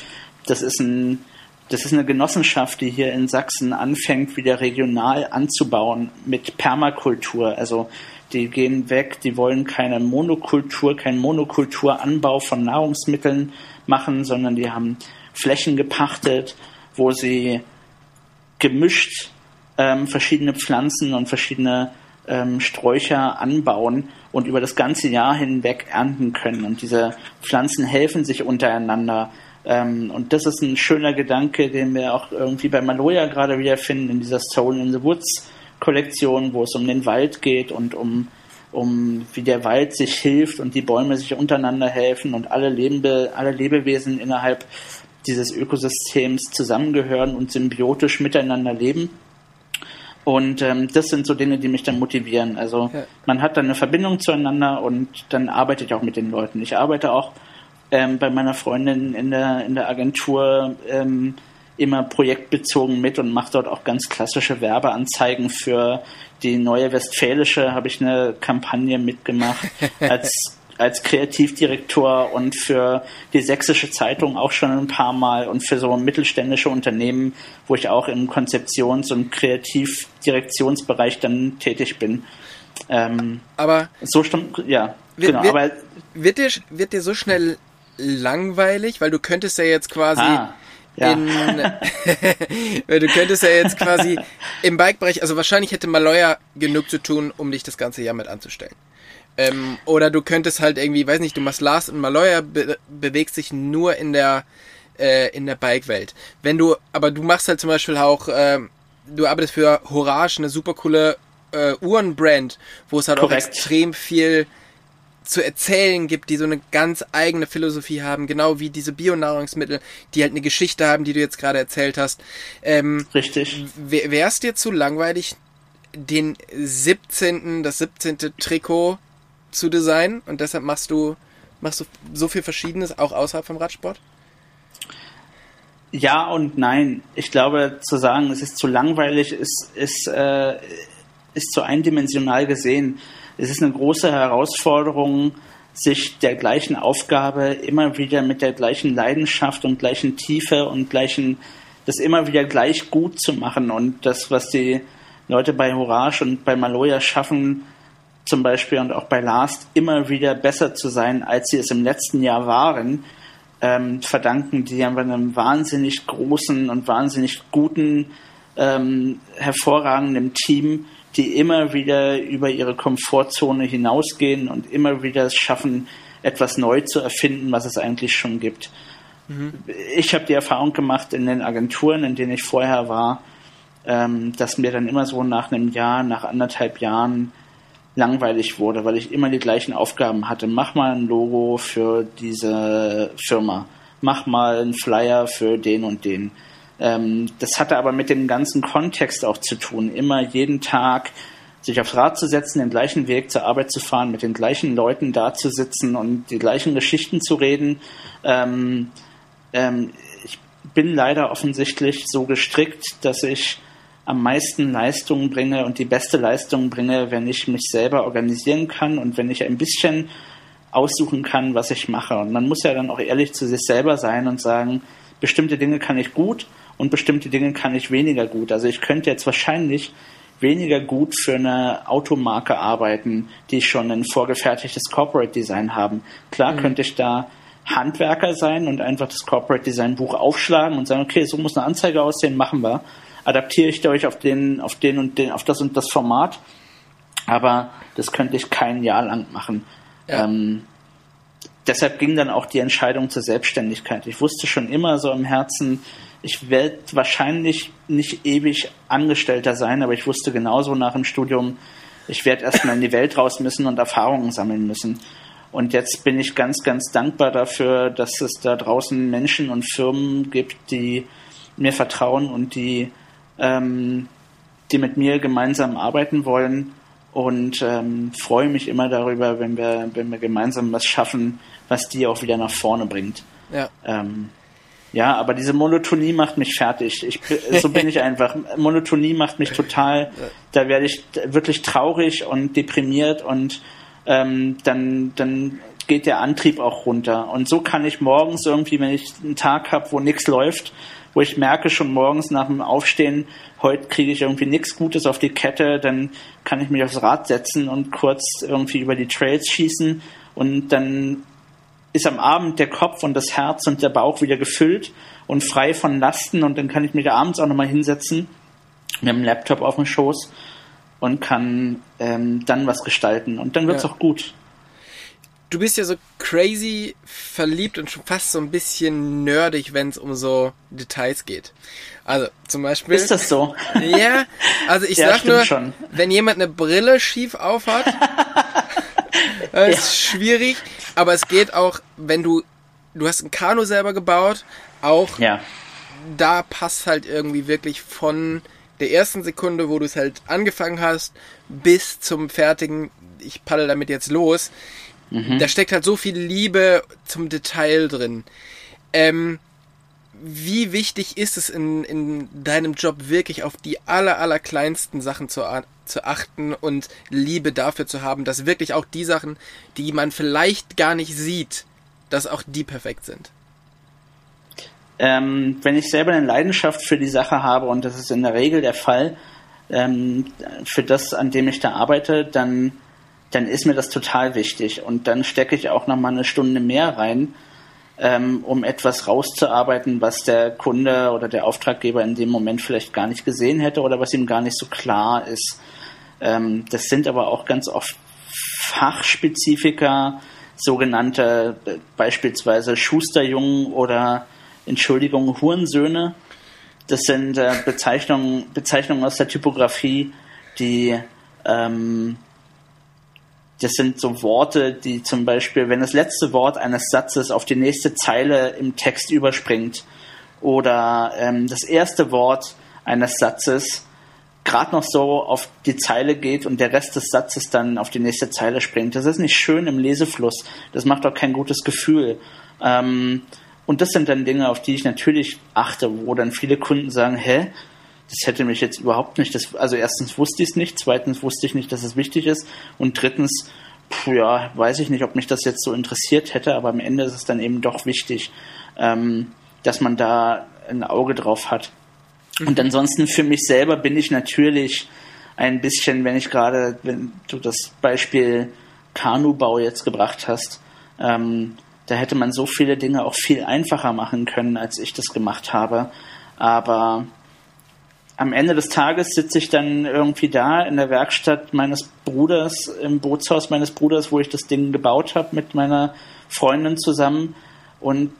das ist ein, das ist eine Genossenschaft, die hier in Sachsen anfängt, wieder regional anzubauen mit Permakultur. Also die gehen weg, die wollen keine Monokultur, keinen Monokulturanbau von Nahrungsmitteln machen, sondern die haben Flächen gepachtet, wo sie gemischt ähm, verschiedene Pflanzen und verschiedene ähm, Sträucher anbauen und über das ganze Jahr hinweg ernten können. Und diese Pflanzen helfen sich untereinander. Ähm, und das ist ein schöner Gedanke, den wir auch irgendwie bei Maloya gerade wiederfinden, in dieser Soul in the Woods Kollektion, wo es um den Wald geht und um, um wie der Wald sich hilft und die Bäume sich untereinander helfen und alle, Lebe, alle Lebewesen innerhalb dieses Ökosystems zusammengehören und symbiotisch miteinander leben. Und ähm, das sind so Dinge, die mich dann motivieren. Also ja. man hat dann eine Verbindung zueinander und dann arbeite ich auch mit den Leuten. Ich arbeite auch ähm, bei meiner Freundin in der, in der Agentur ähm, immer projektbezogen mit und mache dort auch ganz klassische Werbeanzeigen für die neue Westfälische habe ich eine Kampagne mitgemacht *laughs* als als Kreativdirektor und für die Sächsische Zeitung auch schon ein paar Mal und für so mittelständische Unternehmen, wo ich auch im Konzeptions- und Kreativdirektionsbereich dann tätig bin. Ähm, aber so stimmt, ja, wird, genau. Wird, aber wird dir, wird dir so schnell langweilig, weil du könntest ja jetzt quasi ah, ja. in, *laughs* du könntest ja jetzt quasi im Bike-Bereich, also wahrscheinlich hätte Maloya genug zu tun, um dich das ganze Jahr mit anzustellen. Ähm, oder du könntest halt irgendwie, weiß nicht, du machst Lars und Maloya, be bewegst dich nur in der äh, in der Bike-Welt. Wenn du, aber du machst halt zum Beispiel auch, äh, du arbeitest für Horage, eine super coole äh, Uhrenbrand, wo es halt Korrekt. auch extrem viel zu erzählen gibt, die so eine ganz eigene Philosophie haben, genau wie diese Bionahrungsmittel, die halt eine Geschichte haben, die du jetzt gerade erzählt hast. Ähm, Richtig. Wäre es dir zu langweilig, den 17., das 17. Trikot zu designen und deshalb machst du, machst du so viel Verschiedenes auch außerhalb vom Radsport? Ja und nein. Ich glaube, zu sagen, es ist zu langweilig, ist, ist, äh, ist zu eindimensional gesehen. Es ist eine große Herausforderung, sich der gleichen Aufgabe immer wieder mit der gleichen Leidenschaft und gleichen Tiefe und gleichen, das immer wieder gleich gut zu machen. Und das, was die Leute bei Horage und bei Maloya schaffen, zum Beispiel und auch bei Last immer wieder besser zu sein, als sie es im letzten Jahr waren, ähm, verdanken die einfach einem wahnsinnig großen und wahnsinnig guten, ähm, hervorragenden Team, die immer wieder über ihre Komfortzone hinausgehen und immer wieder es schaffen, etwas neu zu erfinden, was es eigentlich schon gibt. Mhm. Ich habe die Erfahrung gemacht in den Agenturen, in denen ich vorher war, ähm, dass mir dann immer so nach einem Jahr, nach anderthalb Jahren langweilig wurde, weil ich immer die gleichen Aufgaben hatte. Mach mal ein Logo für diese Firma. Mach mal einen Flyer für den und den. Ähm, das hatte aber mit dem ganzen Kontext auch zu tun. Immer jeden Tag sich aufs Rad zu setzen, den gleichen Weg zur Arbeit zu fahren, mit den gleichen Leuten da zu sitzen und die gleichen Geschichten zu reden. Ähm, ähm, ich bin leider offensichtlich so gestrickt, dass ich am meisten Leistung bringe und die beste Leistung bringe, wenn ich mich selber organisieren kann und wenn ich ein bisschen aussuchen kann, was ich mache. Und man muss ja dann auch ehrlich zu sich selber sein und sagen, bestimmte Dinge kann ich gut und bestimmte Dinge kann ich weniger gut. Also ich könnte jetzt wahrscheinlich weniger gut für eine Automarke arbeiten, die schon ein vorgefertigtes Corporate Design haben. Klar mhm. könnte ich da Handwerker sein und einfach das Corporate Design Buch aufschlagen und sagen, okay, so muss eine Anzeige aussehen, machen wir adaptiere ich euch auf den, auf den und den, auf das und das Format. Aber das könnte ich kein Jahr lang machen. Ja. Ähm, deshalb ging dann auch die Entscheidung zur Selbstständigkeit. Ich wusste schon immer so im Herzen, ich werde wahrscheinlich nicht ewig Angestellter sein, aber ich wusste genauso nach dem Studium, ich werde erstmal in die Welt raus müssen und Erfahrungen sammeln müssen. Und jetzt bin ich ganz, ganz dankbar dafür, dass es da draußen Menschen und Firmen gibt, die mir vertrauen und die ähm, die mit mir gemeinsam arbeiten wollen und ähm, freue mich immer darüber, wenn wir, wenn wir gemeinsam was schaffen, was die auch wieder nach vorne bringt. Ja. Ähm, ja, aber diese Monotonie macht mich fertig. Ich, so bin ich einfach. Monotonie macht mich total, da werde ich wirklich traurig und deprimiert und ähm, dann, dann geht der Antrieb auch runter. Und so kann ich morgens irgendwie, wenn ich einen Tag habe, wo nichts läuft, wo ich merke schon morgens nach dem Aufstehen, heute kriege ich irgendwie nichts Gutes auf die Kette, dann kann ich mich aufs Rad setzen und kurz irgendwie über die Trails schießen und dann ist am Abend der Kopf und das Herz und der Bauch wieder gefüllt und frei von Lasten und dann kann ich mich abends auch nochmal hinsetzen mit dem Laptop auf dem Schoß und kann ähm, dann was gestalten und dann wird's ja. auch gut. Du bist ja so crazy verliebt und schon fast so ein bisschen nerdig, wenn es um so Details geht. Also zum Beispiel. Ist das so? *laughs* Ja, also ich ja, sag nur, schon. wenn jemand eine Brille schief aufhat, *laughs* das ist ja. schwierig. Aber es geht auch, wenn du, du hast ein Kanu selber gebaut, auch ja. da passt halt irgendwie wirklich von der ersten Sekunde, wo du es halt angefangen hast, bis zum fertigen, ich paddel damit jetzt los. Mhm. Da steckt halt so viel Liebe zum Detail drin. Ähm, wie wichtig ist es in, in deinem Job wirklich auf die aller, aller kleinsten Sachen zu, zu achten und Liebe dafür zu haben, dass wirklich auch die Sachen, die man vielleicht gar nicht sieht, dass auch die perfekt sind? Ähm, wenn ich selber eine Leidenschaft für die Sache habe, und das ist in der Regel der Fall, ähm, für das, an dem ich da arbeite, dann, dann ist mir das total wichtig. Und dann stecke ich auch nochmal eine Stunde mehr rein, ähm, um etwas rauszuarbeiten, was der Kunde oder der Auftraggeber in dem Moment vielleicht gar nicht gesehen hätte oder was ihm gar nicht so klar ist. Ähm, das sind aber auch ganz oft Fachspezifika, sogenannte äh, beispielsweise Schusterjungen oder Entschuldigung, Hurensöhne. Das sind äh, Bezeichnungen, Bezeichnungen aus der Typografie, die ähm, das sind so Worte, die zum Beispiel, wenn das letzte Wort eines Satzes auf die nächste Zeile im Text überspringt oder ähm, das erste Wort eines Satzes gerade noch so auf die Zeile geht und der Rest des Satzes dann auf die nächste Zeile springt. Das ist nicht schön im Lesefluss. Das macht auch kein gutes Gefühl. Ähm, und das sind dann Dinge, auf die ich natürlich achte, wo dann viele Kunden sagen, hä, das hätte mich jetzt überhaupt nicht, das, also erstens wusste ich es nicht, zweitens wusste ich nicht, dass es wichtig ist und drittens, pf, ja, weiß ich nicht, ob mich das jetzt so interessiert hätte, aber am Ende ist es dann eben doch wichtig, ähm, dass man da ein Auge drauf hat. Mhm. Und ansonsten für mich selber bin ich natürlich ein bisschen, wenn ich gerade, wenn du das Beispiel Kanubau jetzt gebracht hast, ähm, da hätte man so viele Dinge auch viel einfacher machen können, als ich das gemacht habe. Aber am Ende des Tages sitze ich dann irgendwie da in der Werkstatt meines Bruders, im Bootshaus meines Bruders, wo ich das Ding gebaut habe mit meiner Freundin zusammen. Und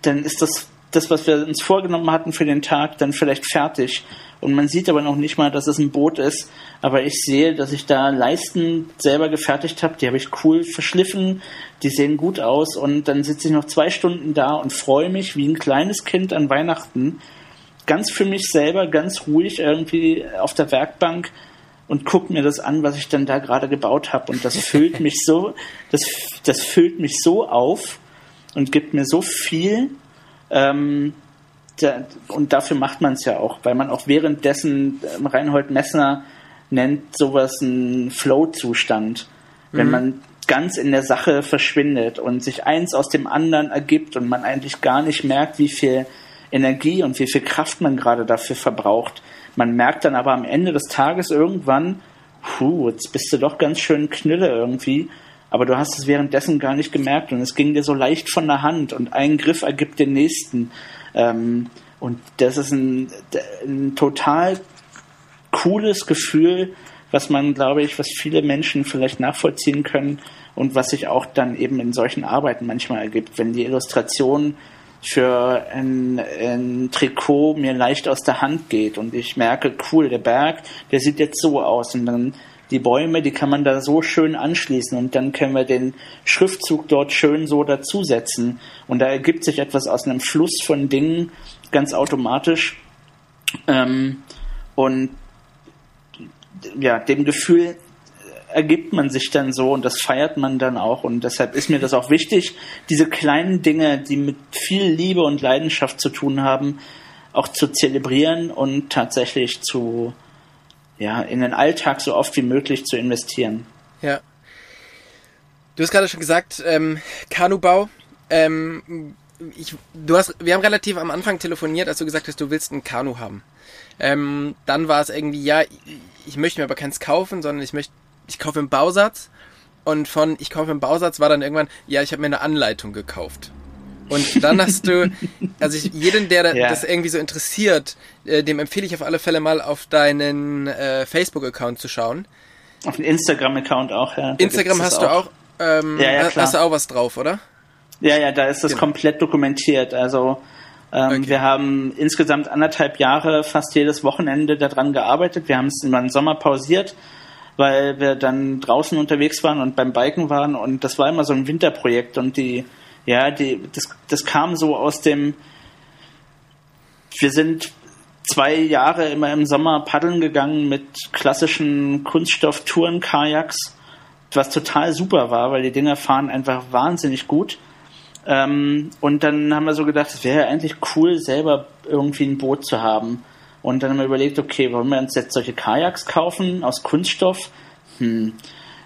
dann ist das, das, was wir uns vorgenommen hatten für den Tag, dann vielleicht fertig. Und man sieht aber noch nicht mal, dass es ein Boot ist. Aber ich sehe, dass ich da Leisten selber gefertigt habe. Die habe ich cool verschliffen. Die sehen gut aus. Und dann sitze ich noch zwei Stunden da und freue mich wie ein kleines Kind an Weihnachten. Ganz für mich selber, ganz ruhig irgendwie auf der Werkbank und gucke mir das an, was ich dann da gerade gebaut habe. Und das füllt *laughs* mich so, das, das füllt mich so auf und gibt mir so viel. Ähm, der, und dafür macht man es ja auch, weil man auch währenddessen, ähm, Reinhold Messner nennt sowas einen Flow-Zustand. Wenn mhm. man ganz in der Sache verschwindet und sich eins aus dem anderen ergibt und man eigentlich gar nicht merkt, wie viel Energie und wie viel Kraft man gerade dafür verbraucht. Man merkt dann aber am Ende des Tages irgendwann, puh, jetzt bist du doch ganz schön knülle irgendwie, aber du hast es währenddessen gar nicht gemerkt und es ging dir so leicht von der Hand und ein Griff ergibt den nächsten. Ähm, und das ist ein, ein total cooles Gefühl, was man, glaube ich, was viele Menschen vielleicht nachvollziehen können und was sich auch dann eben in solchen Arbeiten manchmal ergibt, wenn die Illustration für ein, ein Trikot mir leicht aus der Hand geht und ich merke, cool, der Berg, der sieht jetzt so aus und dann die Bäume, die kann man da so schön anschließen und dann können wir den Schriftzug dort schön so dazusetzen. Und da ergibt sich etwas aus einem Fluss von Dingen ganz automatisch. Ähm, und ja, dem Gefühl ergibt man sich dann so und das feiert man dann auch und deshalb ist mir das auch wichtig, diese kleinen Dinge, die mit viel Liebe und Leidenschaft zu tun haben, auch zu zelebrieren und tatsächlich zu ja, in den Alltag so oft wie möglich zu investieren. Ja. Du hast gerade schon gesagt, ähm, Kanubau. Ähm, ich, du hast, wir haben relativ am Anfang telefoniert, als du gesagt hast, du willst ein Kanu haben. Ähm, dann war es irgendwie, ja, ich möchte mir aber keins kaufen, sondern ich möchte, ich kaufe einen Bausatz. Und von ich kaufe einen Bausatz war dann irgendwann, ja, ich habe mir eine Anleitung gekauft. Und dann hast du, *laughs* also ich, jeden, der ja. das irgendwie so interessiert, äh, dem empfehle ich auf alle Fälle mal auf deinen äh, Facebook-Account zu schauen. Auf den Instagram-Account auch, ja. Da Instagram hast du auch, ähm, ja, ja, hast du auch was drauf, oder? Ja, ja, da ist das genau. komplett dokumentiert. Also ähm, okay. wir haben insgesamt anderthalb Jahre fast jedes Wochenende daran gearbeitet. Wir haben es über den Sommer pausiert, weil wir dann draußen unterwegs waren und beim Biken waren und das war immer so ein Winterprojekt und die, ja, die, das, das kam so aus dem, wir sind zwei Jahre immer im Sommer paddeln gegangen mit klassischen Kunststoff-Touren-Kajaks, was total super war, weil die Dinger fahren einfach wahnsinnig gut. Ähm, und dann haben wir so gedacht, es wäre eigentlich cool, selber irgendwie ein Boot zu haben. Und dann haben wir überlegt, okay, wollen wir uns jetzt solche Kajaks kaufen aus Kunststoff? Hm,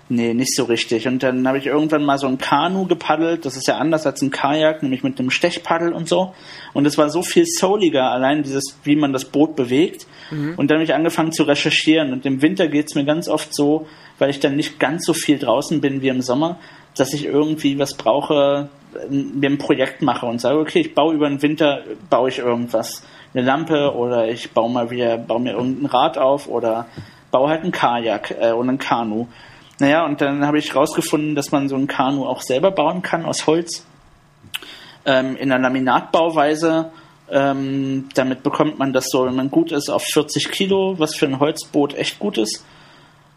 nee, nicht so richtig. Und dann habe ich irgendwann mal so ein Kanu gepaddelt. Das ist ja anders als ein Kajak, nämlich mit einem Stechpaddel und so. Und es war so viel souliger, allein dieses, wie man das Boot bewegt. Mhm. Und dann habe ich angefangen zu recherchieren. Und im Winter geht es mir ganz oft so, weil ich dann nicht ganz so viel draußen bin wie im Sommer, dass ich irgendwie was brauche, mir ein Projekt mache und sage, okay, ich baue über den Winter, baue ich irgendwas, eine Lampe oder ich baue mal wieder, baue mir irgendein Rad auf oder baue halt ein Kajak äh, und ein Kanu. Naja, und dann habe ich rausgefunden, dass man so ein Kanu auch selber bauen kann aus Holz ähm, in einer Laminatbauweise. Ähm, damit bekommt man das so, wenn man gut ist, auf 40 Kilo, was für ein Holzboot echt gut ist.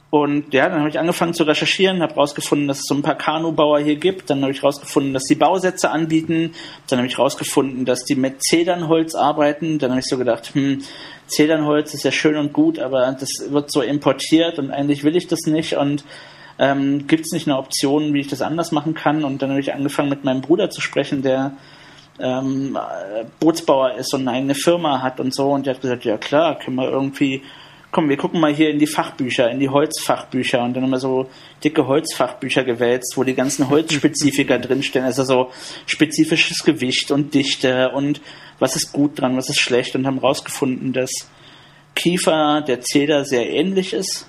Und ja, dann habe ich angefangen zu recherchieren, habe rausgefunden, dass es so ein paar Kanubauer hier gibt. Dann habe ich rausgefunden, dass die Bausätze anbieten. Dann habe ich rausgefunden, dass die mit Zedernholz arbeiten. Dann habe ich so gedacht, hm, Zedernholz ist ja schön und gut, aber das wird so importiert und eigentlich will ich das nicht. Und ähm, gibt es nicht eine Option, wie ich das anders machen kann? Und dann habe ich angefangen mit meinem Bruder zu sprechen, der ähm, Bootsbauer ist und eine eigene Firma hat und so. Und der hat gesagt, ja klar, können wir irgendwie komm, wir gucken mal hier in die Fachbücher, in die Holzfachbücher und dann haben wir so dicke Holzfachbücher gewälzt, wo die ganzen Holzspezifika *laughs* drinstehen, also so spezifisches Gewicht und Dichte und was ist gut dran, was ist schlecht und haben rausgefunden, dass Kiefer der Zeder sehr ähnlich ist,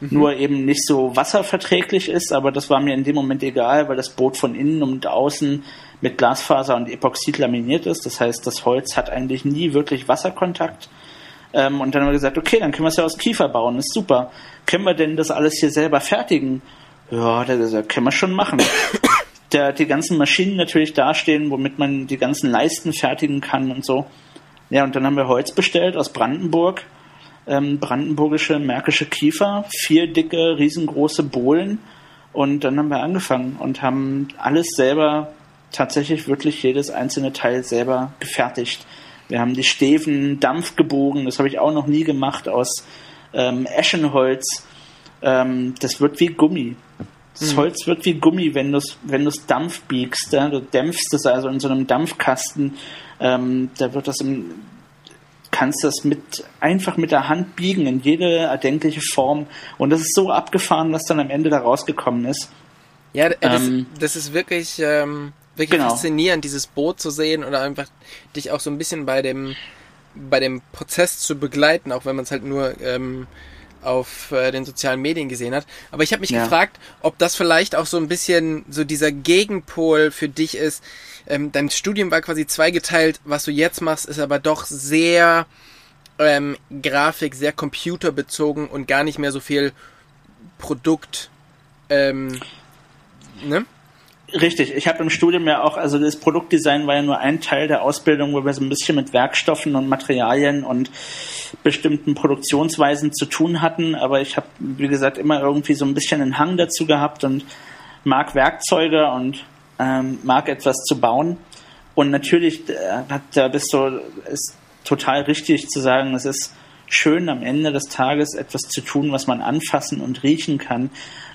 mhm. nur eben nicht so wasserverträglich ist, aber das war mir in dem Moment egal, weil das Boot von innen und außen mit Glasfaser und Epoxid laminiert ist. Das heißt, das Holz hat eigentlich nie wirklich Wasserkontakt. Ähm, und dann haben wir gesagt, okay, dann können wir es ja aus Kiefer bauen, ist super. Können wir denn das alles hier selber fertigen? Ja, das können wir schon machen. *coughs* Der, die ganzen Maschinen natürlich dastehen, womit man die ganzen Leisten fertigen kann und so. Ja, und dann haben wir Holz bestellt aus Brandenburg, ähm, brandenburgische, märkische Kiefer, vier dicke, riesengroße Bohlen. Und dann haben wir angefangen und haben alles selber, tatsächlich wirklich jedes einzelne Teil selber gefertigt. Wir haben die Steven Dampf gebogen, das habe ich auch noch nie gemacht, aus ähm, Eschenholz. Ähm, das wird wie Gummi. Das mhm. Holz wird wie Gummi, wenn du es wenn Dampf biegst. Ja? Du dämpfst es also in so einem Dampfkasten. Ähm, da wird das im, kannst das mit einfach mit der Hand biegen in jede erdenkliche Form. Und das ist so abgefahren, was dann am Ende da rausgekommen ist. Ja, das, ähm, das ist wirklich. Ähm wirklich genau. faszinierend, dieses Boot zu sehen oder einfach dich auch so ein bisschen bei dem bei dem Prozess zu begleiten, auch wenn man es halt nur ähm, auf äh, den sozialen Medien gesehen hat. Aber ich habe mich ja. gefragt, ob das vielleicht auch so ein bisschen so dieser Gegenpol für dich ist. Ähm, dein Studium war quasi zweigeteilt. Was du jetzt machst, ist aber doch sehr ähm, Grafik, sehr computerbezogen und gar nicht mehr so viel Produkt. Ähm, ne? Richtig, ich habe im Studium ja auch, also das Produktdesign war ja nur ein Teil der Ausbildung, wo wir so ein bisschen mit Werkstoffen und Materialien und bestimmten Produktionsweisen zu tun hatten, aber ich habe, wie gesagt, immer irgendwie so ein bisschen einen Hang dazu gehabt und mag Werkzeuge und ähm, mag etwas zu bauen. Und natürlich äh, hat da bist du, ist total richtig zu sagen, es ist schön am Ende des Tages etwas zu tun, was man anfassen und riechen kann.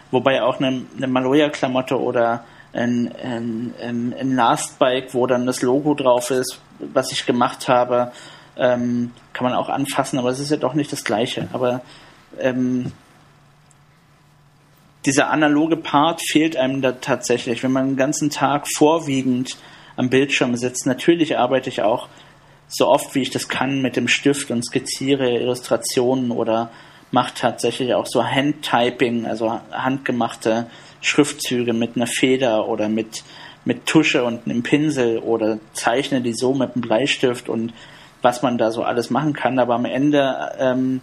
Wobei auch eine, eine Maloya-Klamotte oder ein, ein, ein, ein Last Bike, wo dann das Logo drauf ist, was ich gemacht habe, ähm, kann man auch anfassen, aber es ist ja doch nicht das Gleiche. Aber ähm, dieser analoge Part fehlt einem da tatsächlich. Wenn man den ganzen Tag vorwiegend am Bildschirm sitzt, natürlich arbeite ich auch so oft wie ich das kann mit dem Stift und skizziere Illustrationen oder mache tatsächlich auch so Handtyping, also handgemachte Schriftzüge mit einer Feder oder mit, mit Tusche und einem Pinsel oder zeichne die so mit einem Bleistift und was man da so alles machen kann. Aber am Ende ähm,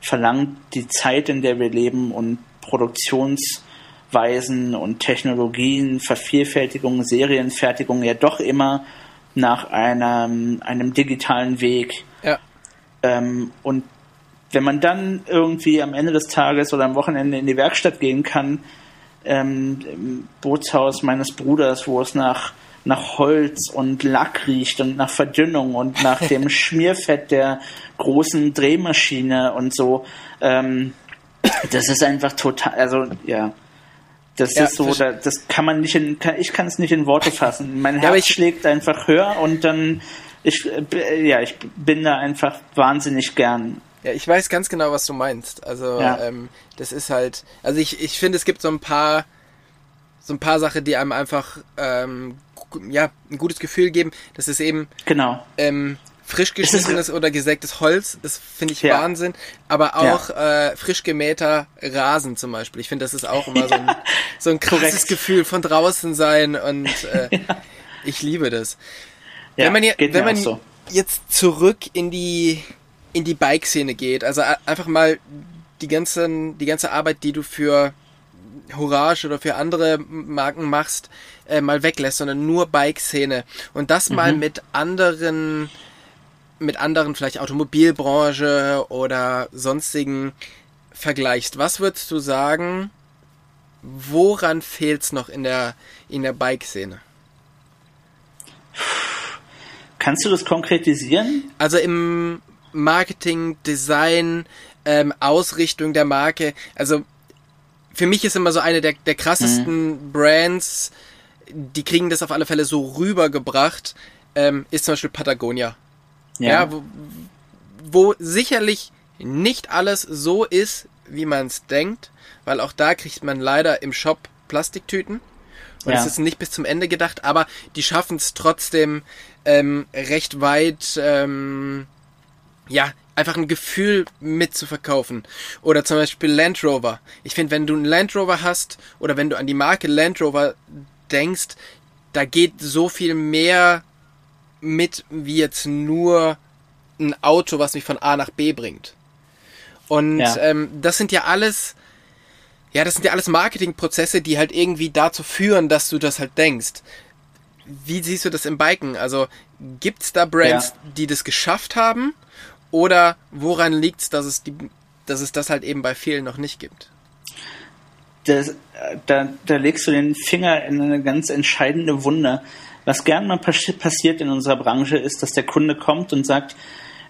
verlangt die Zeit, in der wir leben und Produktionsweisen und Technologien, Vervielfältigung, Serienfertigung ja doch immer nach einem, einem digitalen Weg. Ja. Ähm, und wenn man dann irgendwie am Ende des Tages oder am Wochenende in die Werkstatt gehen kann, ähm, im Bootshaus meines Bruders, wo es nach, nach Holz und Lack riecht und nach Verdünnung und nach *laughs* dem Schmierfett der großen Drehmaschine und so, ähm, das ist einfach total, also ja, das ja, ist so, da, das kann man nicht in, kann, ich kann es nicht in Worte fassen. Mein *laughs* Herz ich, schlägt einfach höher und dann, ich, äh, ja, ich bin da einfach wahnsinnig gern. Ja, ich weiß ganz genau, was du meinst. Also, ja. ähm, das ist halt, also ich, ich finde, es gibt so ein paar, so ein paar Sachen, die einem einfach, ähm, ja, ein gutes Gefühl geben. Das ist eben, genau. Ähm, frisch geschnittenes oder gesägtes Holz, das finde ich ja. Wahnsinn. Aber auch ja. äh, frisch gemähter Rasen zum Beispiel. Ich finde, das ist auch immer so, ein, so ein krasses Korrekt. Gefühl von draußen sein und *laughs* äh, ich liebe das. wenn man, hier, wenn man so. jetzt zurück in die in die Bike-Szene geht, also einfach mal die ganzen, die ganze Arbeit, die du für Hourage oder für andere Marken machst, äh, mal weglässt, sondern nur Bike-Szene. Und das mhm. mal mit anderen mit anderen, vielleicht Automobilbranche oder sonstigen vergleichst, was würdest du sagen, woran fehlt es noch in der, in der Bike-Szene? Kannst du das konkretisieren? Also im Marketing, Design, ähm, Ausrichtung der Marke. Also für mich ist immer so eine der, der krassesten mhm. Brands, die kriegen das auf alle Fälle so rübergebracht, ähm, ist zum Beispiel Patagonia. Ja, ja wo, wo sicherlich nicht alles so ist, wie man es denkt, weil auch da kriegt man leider im Shop Plastiktüten. Und es ist nicht bis zum Ende gedacht, aber die schaffen es trotzdem ähm, recht weit, ähm, ja, einfach ein Gefühl mitzuverkaufen. Oder zum Beispiel Land Rover. Ich finde, wenn du einen Land Rover hast oder wenn du an die Marke Land Rover denkst, da geht so viel mehr mit wie jetzt nur ein Auto, was mich von A nach B bringt. Und ja. ähm, das sind ja alles, ja, das sind ja alles Marketingprozesse, die halt irgendwie dazu führen, dass du das halt denkst. Wie siehst du das im Biken? Also gibt's da Brands, ja. die das geschafft haben? Oder woran liegt's, dass es die, dass es das halt eben bei vielen noch nicht gibt? Das, äh, da, da legst du den Finger in eine ganz entscheidende Wunde. Was gern mal passiert in unserer Branche ist, dass der Kunde kommt und sagt,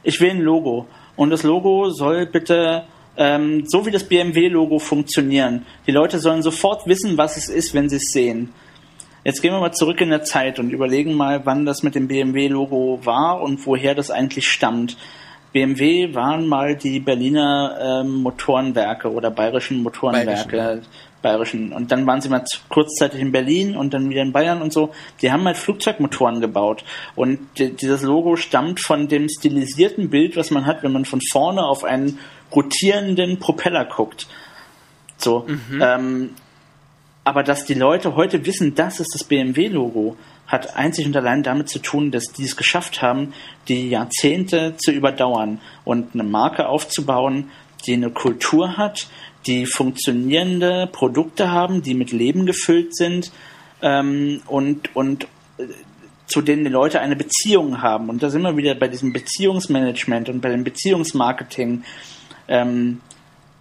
ich will ein Logo. Und das Logo soll bitte ähm, so wie das BMW-Logo funktionieren. Die Leute sollen sofort wissen, was es ist, wenn sie es sehen. Jetzt gehen wir mal zurück in der Zeit und überlegen mal, wann das mit dem BMW-Logo war und woher das eigentlich stammt. BMW waren mal die Berliner ähm, Motorenwerke oder bayerischen Motorenwerke. Bayerischen bayerischen. Und dann waren sie mal kurzzeitig in Berlin und dann wieder in Bayern und so. Die haben halt Flugzeugmotoren gebaut. Und dieses Logo stammt von dem stilisierten Bild, was man hat, wenn man von vorne auf einen rotierenden Propeller guckt. So. Mhm. Ähm, aber dass die Leute heute wissen, das ist das BMW-Logo, hat einzig und allein damit zu tun, dass die es geschafft haben, die Jahrzehnte zu überdauern und eine Marke aufzubauen, die eine Kultur hat, die funktionierende Produkte haben, die mit Leben gefüllt sind ähm, und, und äh, zu denen die Leute eine Beziehung haben. Und da sind wir wieder bei diesem Beziehungsmanagement und bei dem Beziehungsmarketing. Ähm,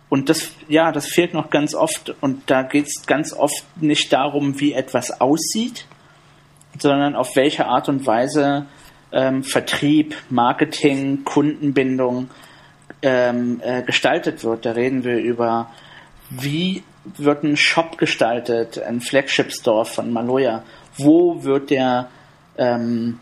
und das, ja, das fehlt noch ganz oft. Und da geht es ganz oft nicht darum, wie etwas aussieht, sondern auf welche Art und Weise ähm, Vertrieb, Marketing, Kundenbindung ähm, äh, gestaltet wird. Da reden wir über, wie wird ein Shop gestaltet, ein Flagship Store von Maloya. Wo wird der, ähm,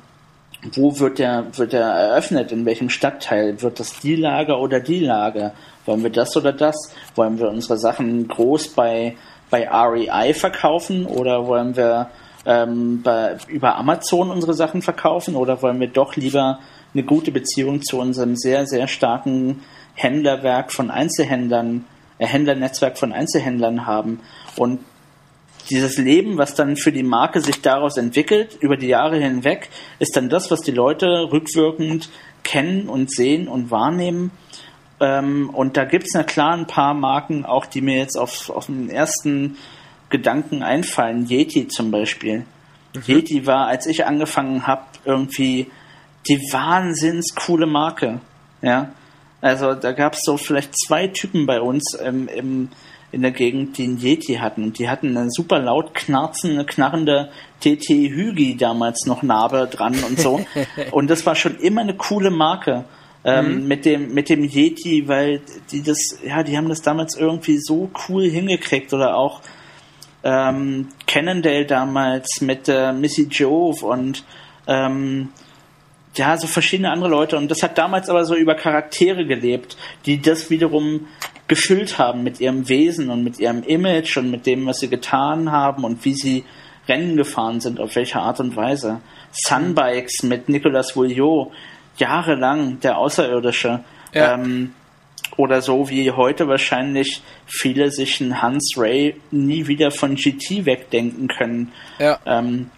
wo wird der, wird der eröffnet? In welchem Stadtteil? Wird das die Lage oder die Lage? Wollen wir das oder das? Wollen wir unsere Sachen groß bei bei REI verkaufen oder wollen wir ähm, bei, über Amazon unsere Sachen verkaufen oder wollen wir doch lieber eine gute Beziehung zu unserem sehr, sehr starken Händlerwerk von Einzelhändlern, äh, Händlernetzwerk von Einzelhändlern haben. Und dieses Leben, was dann für die Marke sich daraus entwickelt, über die Jahre hinweg, ist dann das, was die Leute rückwirkend kennen und sehen und wahrnehmen. Ähm, und da gibt es na klar ein paar Marken, auch die mir jetzt auf, auf den ersten Gedanken einfallen. Yeti zum Beispiel. Mhm. Yeti war, als ich angefangen habe, irgendwie die wahnsinns coole Marke. Ja. Also da gab es so vielleicht zwei Typen bei uns ähm, im, in der Gegend, die einen Yeti hatten. Und die hatten eine super laut knarzende, knarrende TT Hügi damals noch Narbe dran und so. *laughs* und das war schon immer eine coole Marke. Ähm, mhm. mit dem mit dem Yeti, weil die das ja die haben das damals irgendwie so cool hingekriegt oder auch ähm, Cannondale damals mit äh, Missy Jove und ähm, ja, so verschiedene andere Leute. Und das hat damals aber so über Charaktere gelebt, die das wiederum gefüllt haben mit ihrem Wesen und mit ihrem Image und mit dem, was sie getan haben und wie sie Rennen gefahren sind, auf welche Art und Weise. Sunbikes mit Nicolas Vouillot, jahrelang der Außerirdische. Ja. Ähm, oder so wie heute wahrscheinlich viele sich einen Hans Ray nie wieder von GT wegdenken können. Ja. Ähm,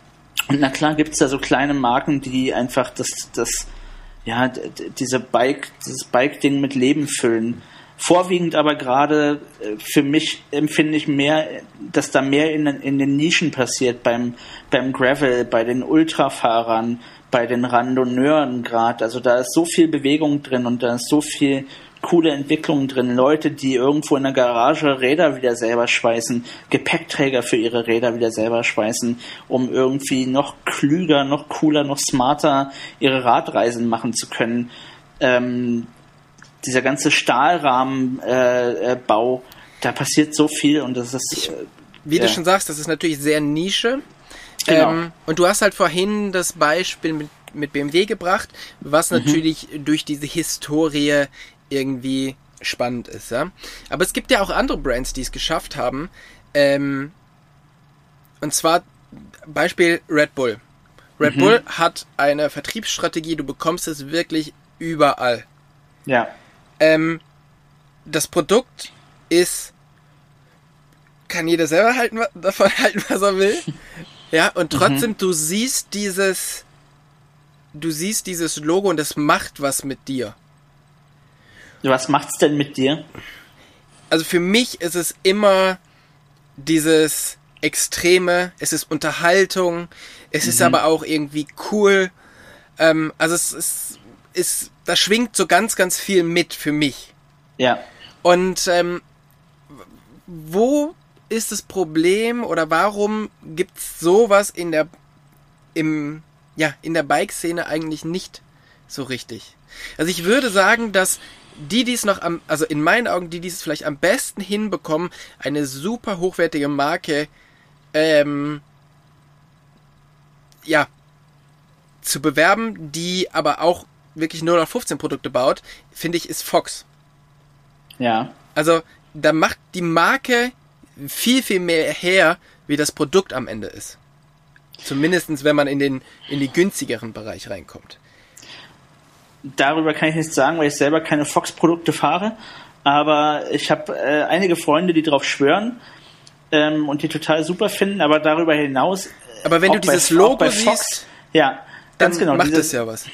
und na klar gibt es da so kleine Marken, die einfach das, das, ja, diese Bike, dieses Bike-Ding mit Leben füllen. Vorwiegend aber gerade äh, für mich empfinde ich mehr, dass da mehr in, in den Nischen passiert, beim, beim Gravel, bei den Ultrafahrern, bei den Randonneuren gerade. Also da ist so viel Bewegung drin und da ist so viel coole Entwicklungen drin. Leute, die irgendwo in der Garage Räder wieder selber schweißen, Gepäckträger für ihre Räder wieder selber schweißen, um irgendwie noch klüger, noch cooler, noch smarter ihre Radreisen machen zu können. Ähm, dieser ganze Stahlrahmenbau, äh, äh, da passiert so viel und das ist. Ich, wie ja. du schon sagst, das ist natürlich sehr Nische. Genau. Ähm, und du hast halt vorhin das Beispiel mit, mit BMW gebracht, was mhm. natürlich durch diese Historie irgendwie spannend ist, ja. Aber es gibt ja auch andere Brands, die es geschafft haben. Ähm, und zwar Beispiel Red Bull. Red mhm. Bull hat eine Vertriebsstrategie, du bekommst es wirklich überall. Ja. Ähm, das Produkt ist, kann jeder selber halten, davon *laughs* halten, was er will. ja, und mhm. trotzdem, mhm. du siehst dieses, du siehst dieses Logo und das macht was mit dir. Was macht's denn mit dir? Also für mich ist es immer dieses Extreme, es ist Unterhaltung, es mhm. ist aber auch irgendwie cool. Ähm, also es ist, ist, da schwingt so ganz, ganz viel mit für mich. Ja. Und ähm, wo ist das Problem oder warum gibt's sowas in der im ja in der Bike-Szene eigentlich nicht so richtig? Also ich würde sagen, dass die, die es noch am, also in meinen Augen, die, die es vielleicht am besten hinbekommen, eine super hochwertige Marke, ähm, ja, zu bewerben, die aber auch wirklich nur noch 15 Produkte baut, finde ich, ist Fox. Ja. Also, da macht die Marke viel, viel mehr her, wie das Produkt am Ende ist. Zumindestens, wenn man in den, in die günstigeren Bereich reinkommt. Darüber kann ich nichts sagen, weil ich selber keine Fox-Produkte fahre. Aber ich habe äh, einige Freunde, die drauf schwören ähm, und die total super finden. Aber darüber hinaus. Äh, aber wenn du dieses bei, Logo Fox, siehst, ja, ganz genau, macht dieses, das ja was.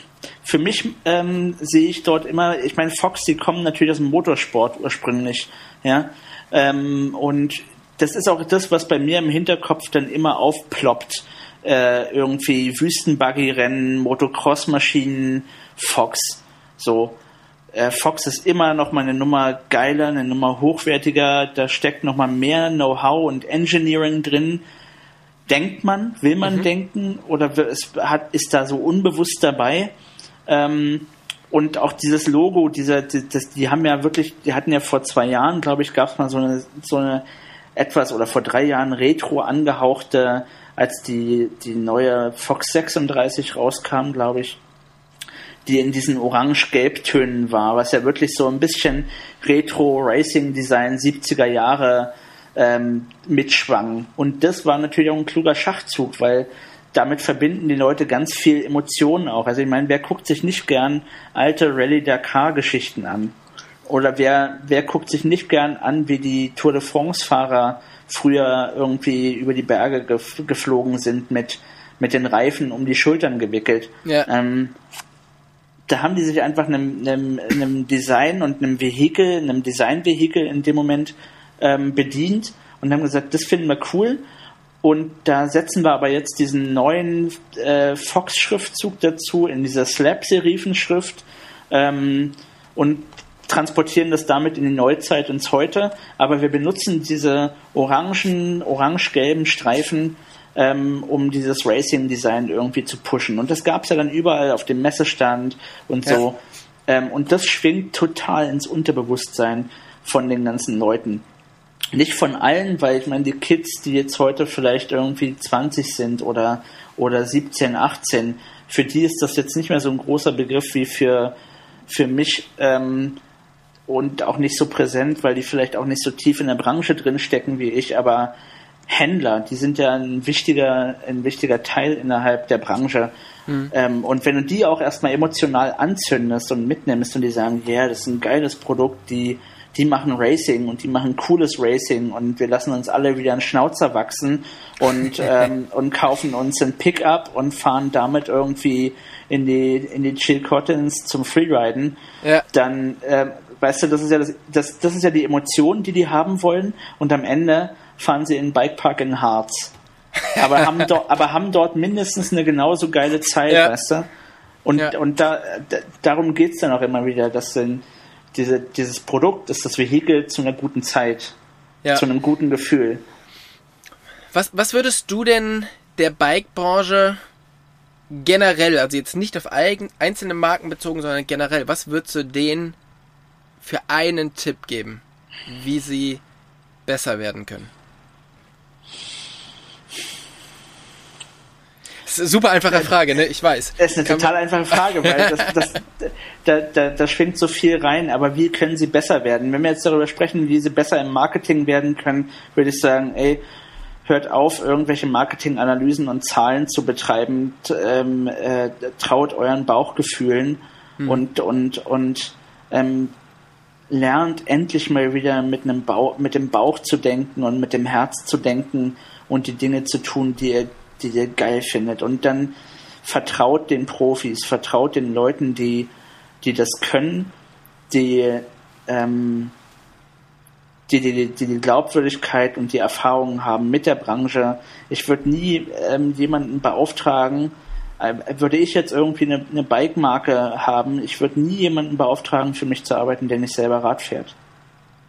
Für mich ähm, sehe ich dort immer, ich meine, Fox, die kommen natürlich aus dem Motorsport ursprünglich, ja. Ähm, und das ist auch das, was bei mir im Hinterkopf dann immer aufploppt. Äh, irgendwie Wüstenbuggy-Rennen, Motocross-Maschinen, Fox. So, äh, Fox ist immer noch mal eine Nummer geiler, eine Nummer hochwertiger, da steckt noch mal mehr Know-how und Engineering drin. Denkt man, will man mhm. denken oder es hat, ist da so unbewusst dabei? Ähm, und auch dieses Logo, dieser, die, das, die haben ja wirklich, die hatten ja vor zwei Jahren, glaube ich, gab es mal so eine, so eine etwas oder vor drei Jahren retro angehauchte, als die, die neue Fox 36 rauskam, glaube ich, die in diesen orange-gelb-Tönen war, was ja wirklich so ein bisschen Retro-Racing-Design 70er Jahre ähm, mitschwang. Und das war natürlich auch ein kluger Schachzug, weil damit verbinden die Leute ganz viel Emotionen auch. Also ich meine, wer guckt sich nicht gern alte Rallye Dakar Geschichten an? Oder wer, wer guckt sich nicht gern an, wie die Tour de France Fahrer früher irgendwie über die Berge gef geflogen sind mit, mit den Reifen um die Schultern gewickelt. Ja. Ähm, da haben die sich einfach einem, einem, einem Design und einem Vehikel, einem Designvehikel in dem Moment ähm, bedient und haben gesagt, das finden wir cool. Und da setzen wir aber jetzt diesen neuen äh, Fox-Schriftzug dazu in dieser Slab-Serifenschrift ähm, und transportieren das damit in die Neuzeit ins Heute. Aber wir benutzen diese orangen, orange-gelben Streifen, ähm, um dieses Racing-Design irgendwie zu pushen. Und das gab es ja dann überall auf dem Messestand und so. Ja. Ähm, und das schwingt total ins Unterbewusstsein von den ganzen Leuten. Nicht von allen, weil ich meine, die Kids, die jetzt heute vielleicht irgendwie 20 sind oder, oder 17, 18, für die ist das jetzt nicht mehr so ein großer Begriff wie für, für mich ähm, und auch nicht so präsent, weil die vielleicht auch nicht so tief in der Branche drin stecken wie ich, aber Händler, die sind ja ein wichtiger, ein wichtiger Teil innerhalb der Branche. Mhm. Ähm, und wenn du die auch erstmal emotional anzündest und mitnimmst und die sagen, ja, yeah, das ist ein geiles Produkt, die die machen Racing und die machen cooles Racing und wir lassen uns alle wieder einen Schnauzer wachsen und, *laughs* ähm, und kaufen uns ein Pickup und fahren damit irgendwie in die, in die Chill Cottons zum Freeriden, ja. dann, äh, weißt du, das ist ja das, das, das ist ja die Emotion, die die haben wollen und am Ende fahren sie in den Bikepark in Harz. Aber *laughs* haben, dort, aber haben dort mindestens eine genauso geile Zeit, ja. weißt du? Und, ja. und da, da darum geht's dann auch immer wieder, dass dann diese, dieses Produkt ist das Vehikel zu einer guten Zeit, ja. zu einem guten Gefühl. Was, was würdest du denn der Bike-Branche generell, also jetzt nicht auf eigen, einzelne Marken bezogen, sondern generell, was würdest du denen für einen Tipp geben, wie sie besser werden können? super einfache Frage, ne? Ich weiß. Das ist eine Kann total einfache Frage, weil das, *laughs* das, da, da, da schwingt so viel rein, aber wie können sie besser werden? Wenn wir jetzt darüber sprechen, wie sie besser im Marketing werden können, würde ich sagen, ey, hört auf, irgendwelche Marketinganalysen und Zahlen zu betreiben, ähm, äh, traut euren Bauchgefühlen hm. und, und, und ähm, lernt endlich mal wieder mit einem Bauch, mit dem Bauch zu denken und mit dem Herz zu denken und die Dinge zu tun, die ihr die ihr geil findet. Und dann vertraut den Profis, vertraut den Leuten, die, die das können, die, ähm, die, die, die, die Glaubwürdigkeit und die Erfahrungen haben mit der Branche. Ich würde nie ähm, jemanden beauftragen, würde ich jetzt irgendwie eine, eine Bike-Marke haben, ich würde nie jemanden beauftragen, für mich zu arbeiten, der nicht selber Rad fährt.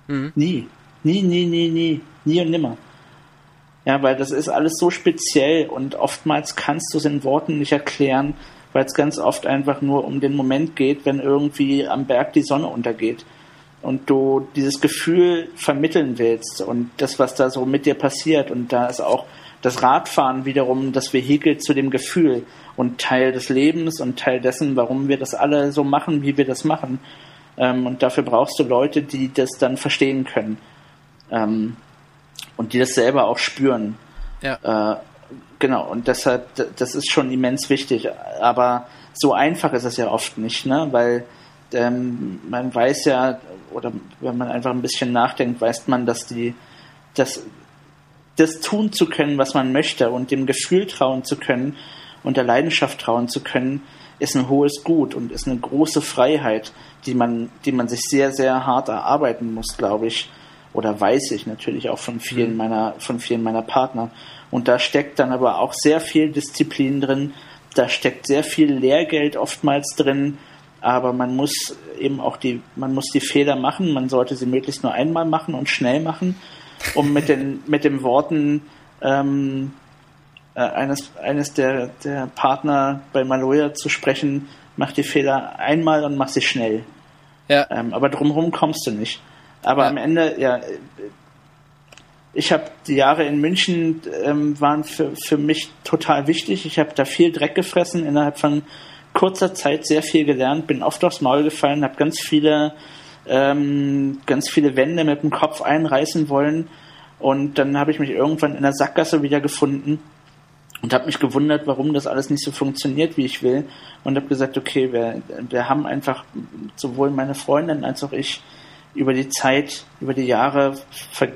Mhm. Nie. Nie, nie, nie, nie. Nie und nimmer. Ja, weil das ist alles so speziell und oftmals kannst du es in Worten nicht erklären, weil es ganz oft einfach nur um den Moment geht, wenn irgendwie am Berg die Sonne untergeht und du dieses Gefühl vermitteln willst und das, was da so mit dir passiert. Und da ist auch das Radfahren wiederum das Vehikel zu dem Gefühl und Teil des Lebens und Teil dessen, warum wir das alle so machen, wie wir das machen. Ähm, und dafür brauchst du Leute, die das dann verstehen können. Ähm, und die das selber auch spüren. Ja. Äh, genau, und deshalb, das ist schon immens wichtig. Aber so einfach ist es ja oft nicht, ne? Weil ähm, man weiß ja, oder wenn man einfach ein bisschen nachdenkt, weiß man, dass die, dass das tun zu können, was man möchte und dem Gefühl trauen zu können und der Leidenschaft trauen zu können, ist ein hohes Gut und ist eine große Freiheit, die man, die man sich sehr, sehr hart erarbeiten muss, glaube ich. Oder weiß ich natürlich auch von vielen mhm. meiner, von vielen meiner Partner. Und da steckt dann aber auch sehr viel Disziplin drin, da steckt sehr viel Lehrgeld oftmals drin, aber man muss eben auch die, man muss die Fehler machen, man sollte sie möglichst nur einmal machen und schnell machen, um mit den, mit den Worten ähm, äh, eines, eines der, der Partner bei Maloya zu sprechen, mach die Fehler einmal und mach sie schnell. Ja. Ähm, aber drumherum kommst du nicht. Aber ja. am Ende, ja, ich habe die Jahre in München ähm, waren für, für mich total wichtig. Ich habe da viel Dreck gefressen, innerhalb von kurzer Zeit sehr viel gelernt, bin oft aufs Maul gefallen, habe ganz viele, ähm, ganz viele Wände mit dem Kopf einreißen wollen Und dann habe ich mich irgendwann in der Sackgasse wieder gefunden und habe mich gewundert, warum das alles nicht so funktioniert, wie ich will. Und habe gesagt, okay, wir, wir haben einfach sowohl meine Freundin als auch ich über die Zeit, über die Jahre ver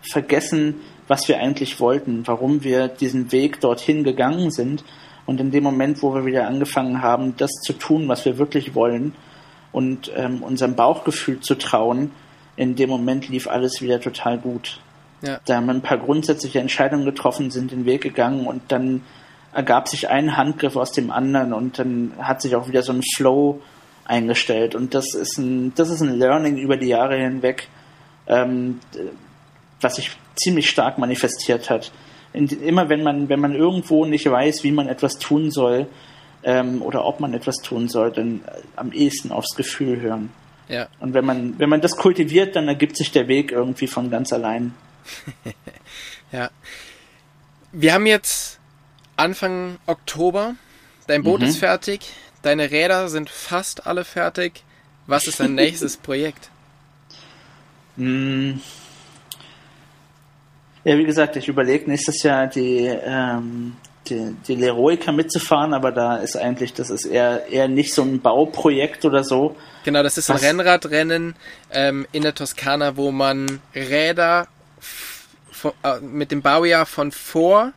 vergessen, was wir eigentlich wollten, warum wir diesen Weg dorthin gegangen sind. Und in dem Moment, wo wir wieder angefangen haben, das zu tun, was wir wirklich wollen und ähm, unserem Bauchgefühl zu trauen, in dem Moment lief alles wieder total gut. Ja. Da haben wir ein paar grundsätzliche Entscheidungen getroffen, sind den Weg gegangen und dann ergab sich ein Handgriff aus dem anderen und dann hat sich auch wieder so ein Flow eingestellt. Und das ist ein, das ist ein Learning über die Jahre hinweg, ähm, was sich ziemlich stark manifestiert hat. In, immer wenn man, wenn man irgendwo nicht weiß, wie man etwas tun soll ähm, oder ob man etwas tun soll, dann am ehesten aufs Gefühl hören. Ja. Und wenn man, wenn man das kultiviert, dann ergibt sich der Weg irgendwie von ganz allein. *laughs* ja. Wir haben jetzt Anfang Oktober. Dein Boot mhm. ist fertig. Deine Räder sind fast alle fertig. Was ist dein *laughs* nächstes Projekt? Mm. Ja, wie gesagt, ich überlege nächstes Jahr die, ähm, die, die Leroica mitzufahren, aber da ist eigentlich, das ist eher, eher nicht so ein Bauprojekt oder so. Genau, das ist ein Rennradrennen ähm, in der Toskana, wo man Räder äh, mit dem Baujahr von vor.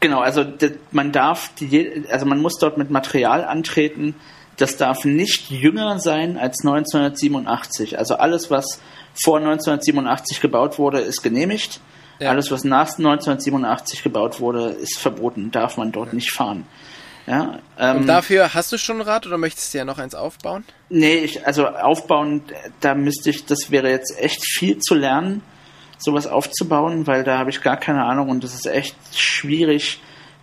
Genau, also man darf, die, also man muss dort mit Material antreten. Das darf nicht jünger sein als 1987. Also alles, was vor 1987 gebaut wurde, ist genehmigt. Ja. Alles, was nach 1987 gebaut wurde, ist verboten. Darf man dort nicht fahren. Ja, ähm, Und dafür hast du schon ein Rad oder möchtest du ja noch eins aufbauen? Nee, ich, also aufbauen, da müsste ich, das wäre jetzt echt viel zu lernen sowas aufzubauen, weil da habe ich gar keine Ahnung und das ist echt schwierig,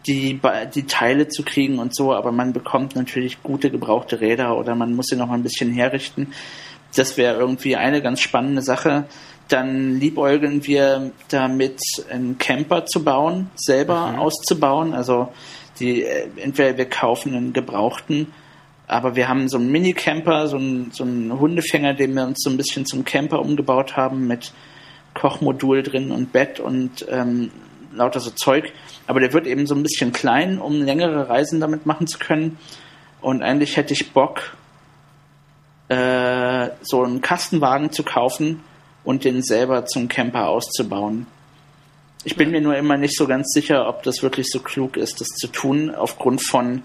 die, die Teile zu kriegen und so, aber man bekommt natürlich gute gebrauchte Räder oder man muss sie noch mal ein bisschen herrichten. Das wäre irgendwie eine ganz spannende Sache. Dann liebäugeln wir damit, einen Camper zu bauen, selber mhm. auszubauen. Also die, äh, entweder wir kaufen einen gebrauchten, aber wir haben so einen Mini-Camper, so einen, so einen Hundefänger, den wir uns so ein bisschen zum Camper umgebaut haben mit Kochmodul drin und Bett und ähm, lauter so Zeug. Aber der wird eben so ein bisschen klein, um längere Reisen damit machen zu können. Und eigentlich hätte ich Bock, äh, so einen Kastenwagen zu kaufen und den selber zum Camper auszubauen. Ich bin mir nur immer nicht so ganz sicher, ob das wirklich so klug ist, das zu tun, aufgrund von,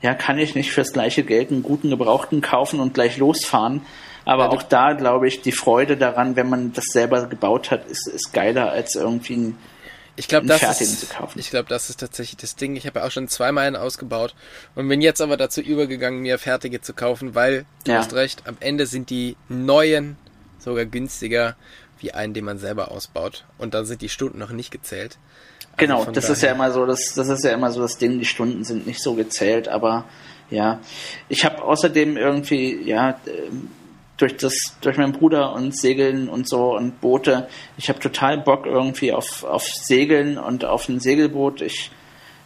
ja, kann ich nicht fürs gleiche Geld einen guten Gebrauchten kaufen und gleich losfahren, aber ja, auch da glaube ich, die Freude daran, wenn man das selber gebaut hat, ist, ist geiler als irgendwie ein ich glaube, das ist, ich glaube, das ist tatsächlich das Ding. Ich habe ja auch schon zweimal einen ausgebaut und bin jetzt aber dazu übergegangen, mir fertige zu kaufen, weil du ja. hast recht, am Ende sind die neuen sogar günstiger wie einen, den man selber ausbaut und dann sind die Stunden noch nicht gezählt. Also genau, das ist ja immer so, das, das ist ja immer so das Ding, die Stunden sind nicht so gezählt, aber ja, ich habe außerdem irgendwie, ja, durch das, durch meinen Bruder und Segeln und so und Boote. Ich habe total Bock irgendwie auf, auf Segeln und auf ein Segelboot. Ich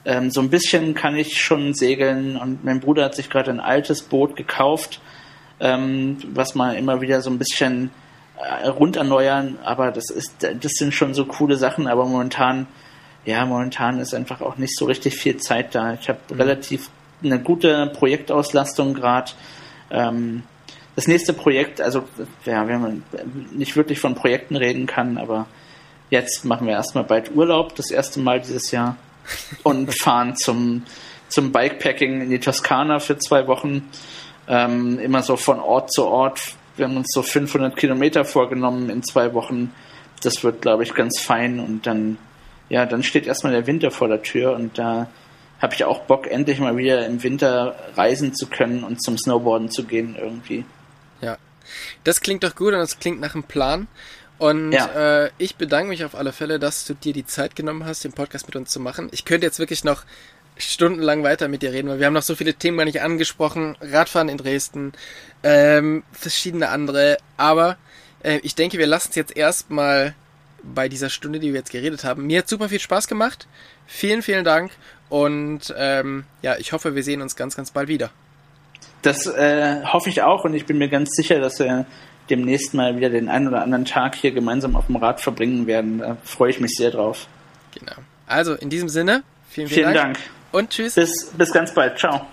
ähm, so ein bisschen kann ich schon segeln und mein Bruder hat sich gerade ein altes Boot gekauft, ähm, was man immer wieder so ein bisschen rund erneuern, aber das ist, das sind schon so coole Sachen, aber momentan, ja, momentan ist einfach auch nicht so richtig viel Zeit da. Ich habe mhm. relativ eine gute Projektauslastung gerade. Ähm, das nächste Projekt, also ja, wenn man nicht wirklich von Projekten reden kann, aber jetzt machen wir erstmal bald Urlaub, das erste Mal dieses Jahr, *laughs* und fahren zum, zum Bikepacking in die Toskana für zwei Wochen. Ähm, immer so von Ort zu Ort. Wir haben uns so 500 Kilometer vorgenommen in zwei Wochen. Das wird, glaube ich, ganz fein. Und dann, ja, dann steht erstmal der Winter vor der Tür und da habe ich auch Bock, endlich mal wieder im Winter reisen zu können und zum Snowboarden zu gehen irgendwie. Ja. Das klingt doch gut und das klingt nach einem Plan. Und ja. äh, ich bedanke mich auf alle Fälle, dass du dir die Zeit genommen hast, den Podcast mit uns zu machen. Ich könnte jetzt wirklich noch stundenlang weiter mit dir reden, weil wir haben noch so viele Themen gar nicht angesprochen. Radfahren in Dresden, ähm, verschiedene andere. Aber äh, ich denke, wir lassen es jetzt erstmal bei dieser Stunde, die wir jetzt geredet haben. Mir hat super viel Spaß gemacht. Vielen, vielen Dank. Und ähm, ja, ich hoffe, wir sehen uns ganz, ganz bald wieder. Das äh, hoffe ich auch und ich bin mir ganz sicher, dass wir demnächst mal wieder den einen oder anderen Tag hier gemeinsam auf dem Rad verbringen werden. Da freue ich mich sehr drauf. Genau. Also in diesem Sinne, vielen, Vielen vielen Dank. Dank. Und tschüss. Bis, bis ganz bald. Ciao.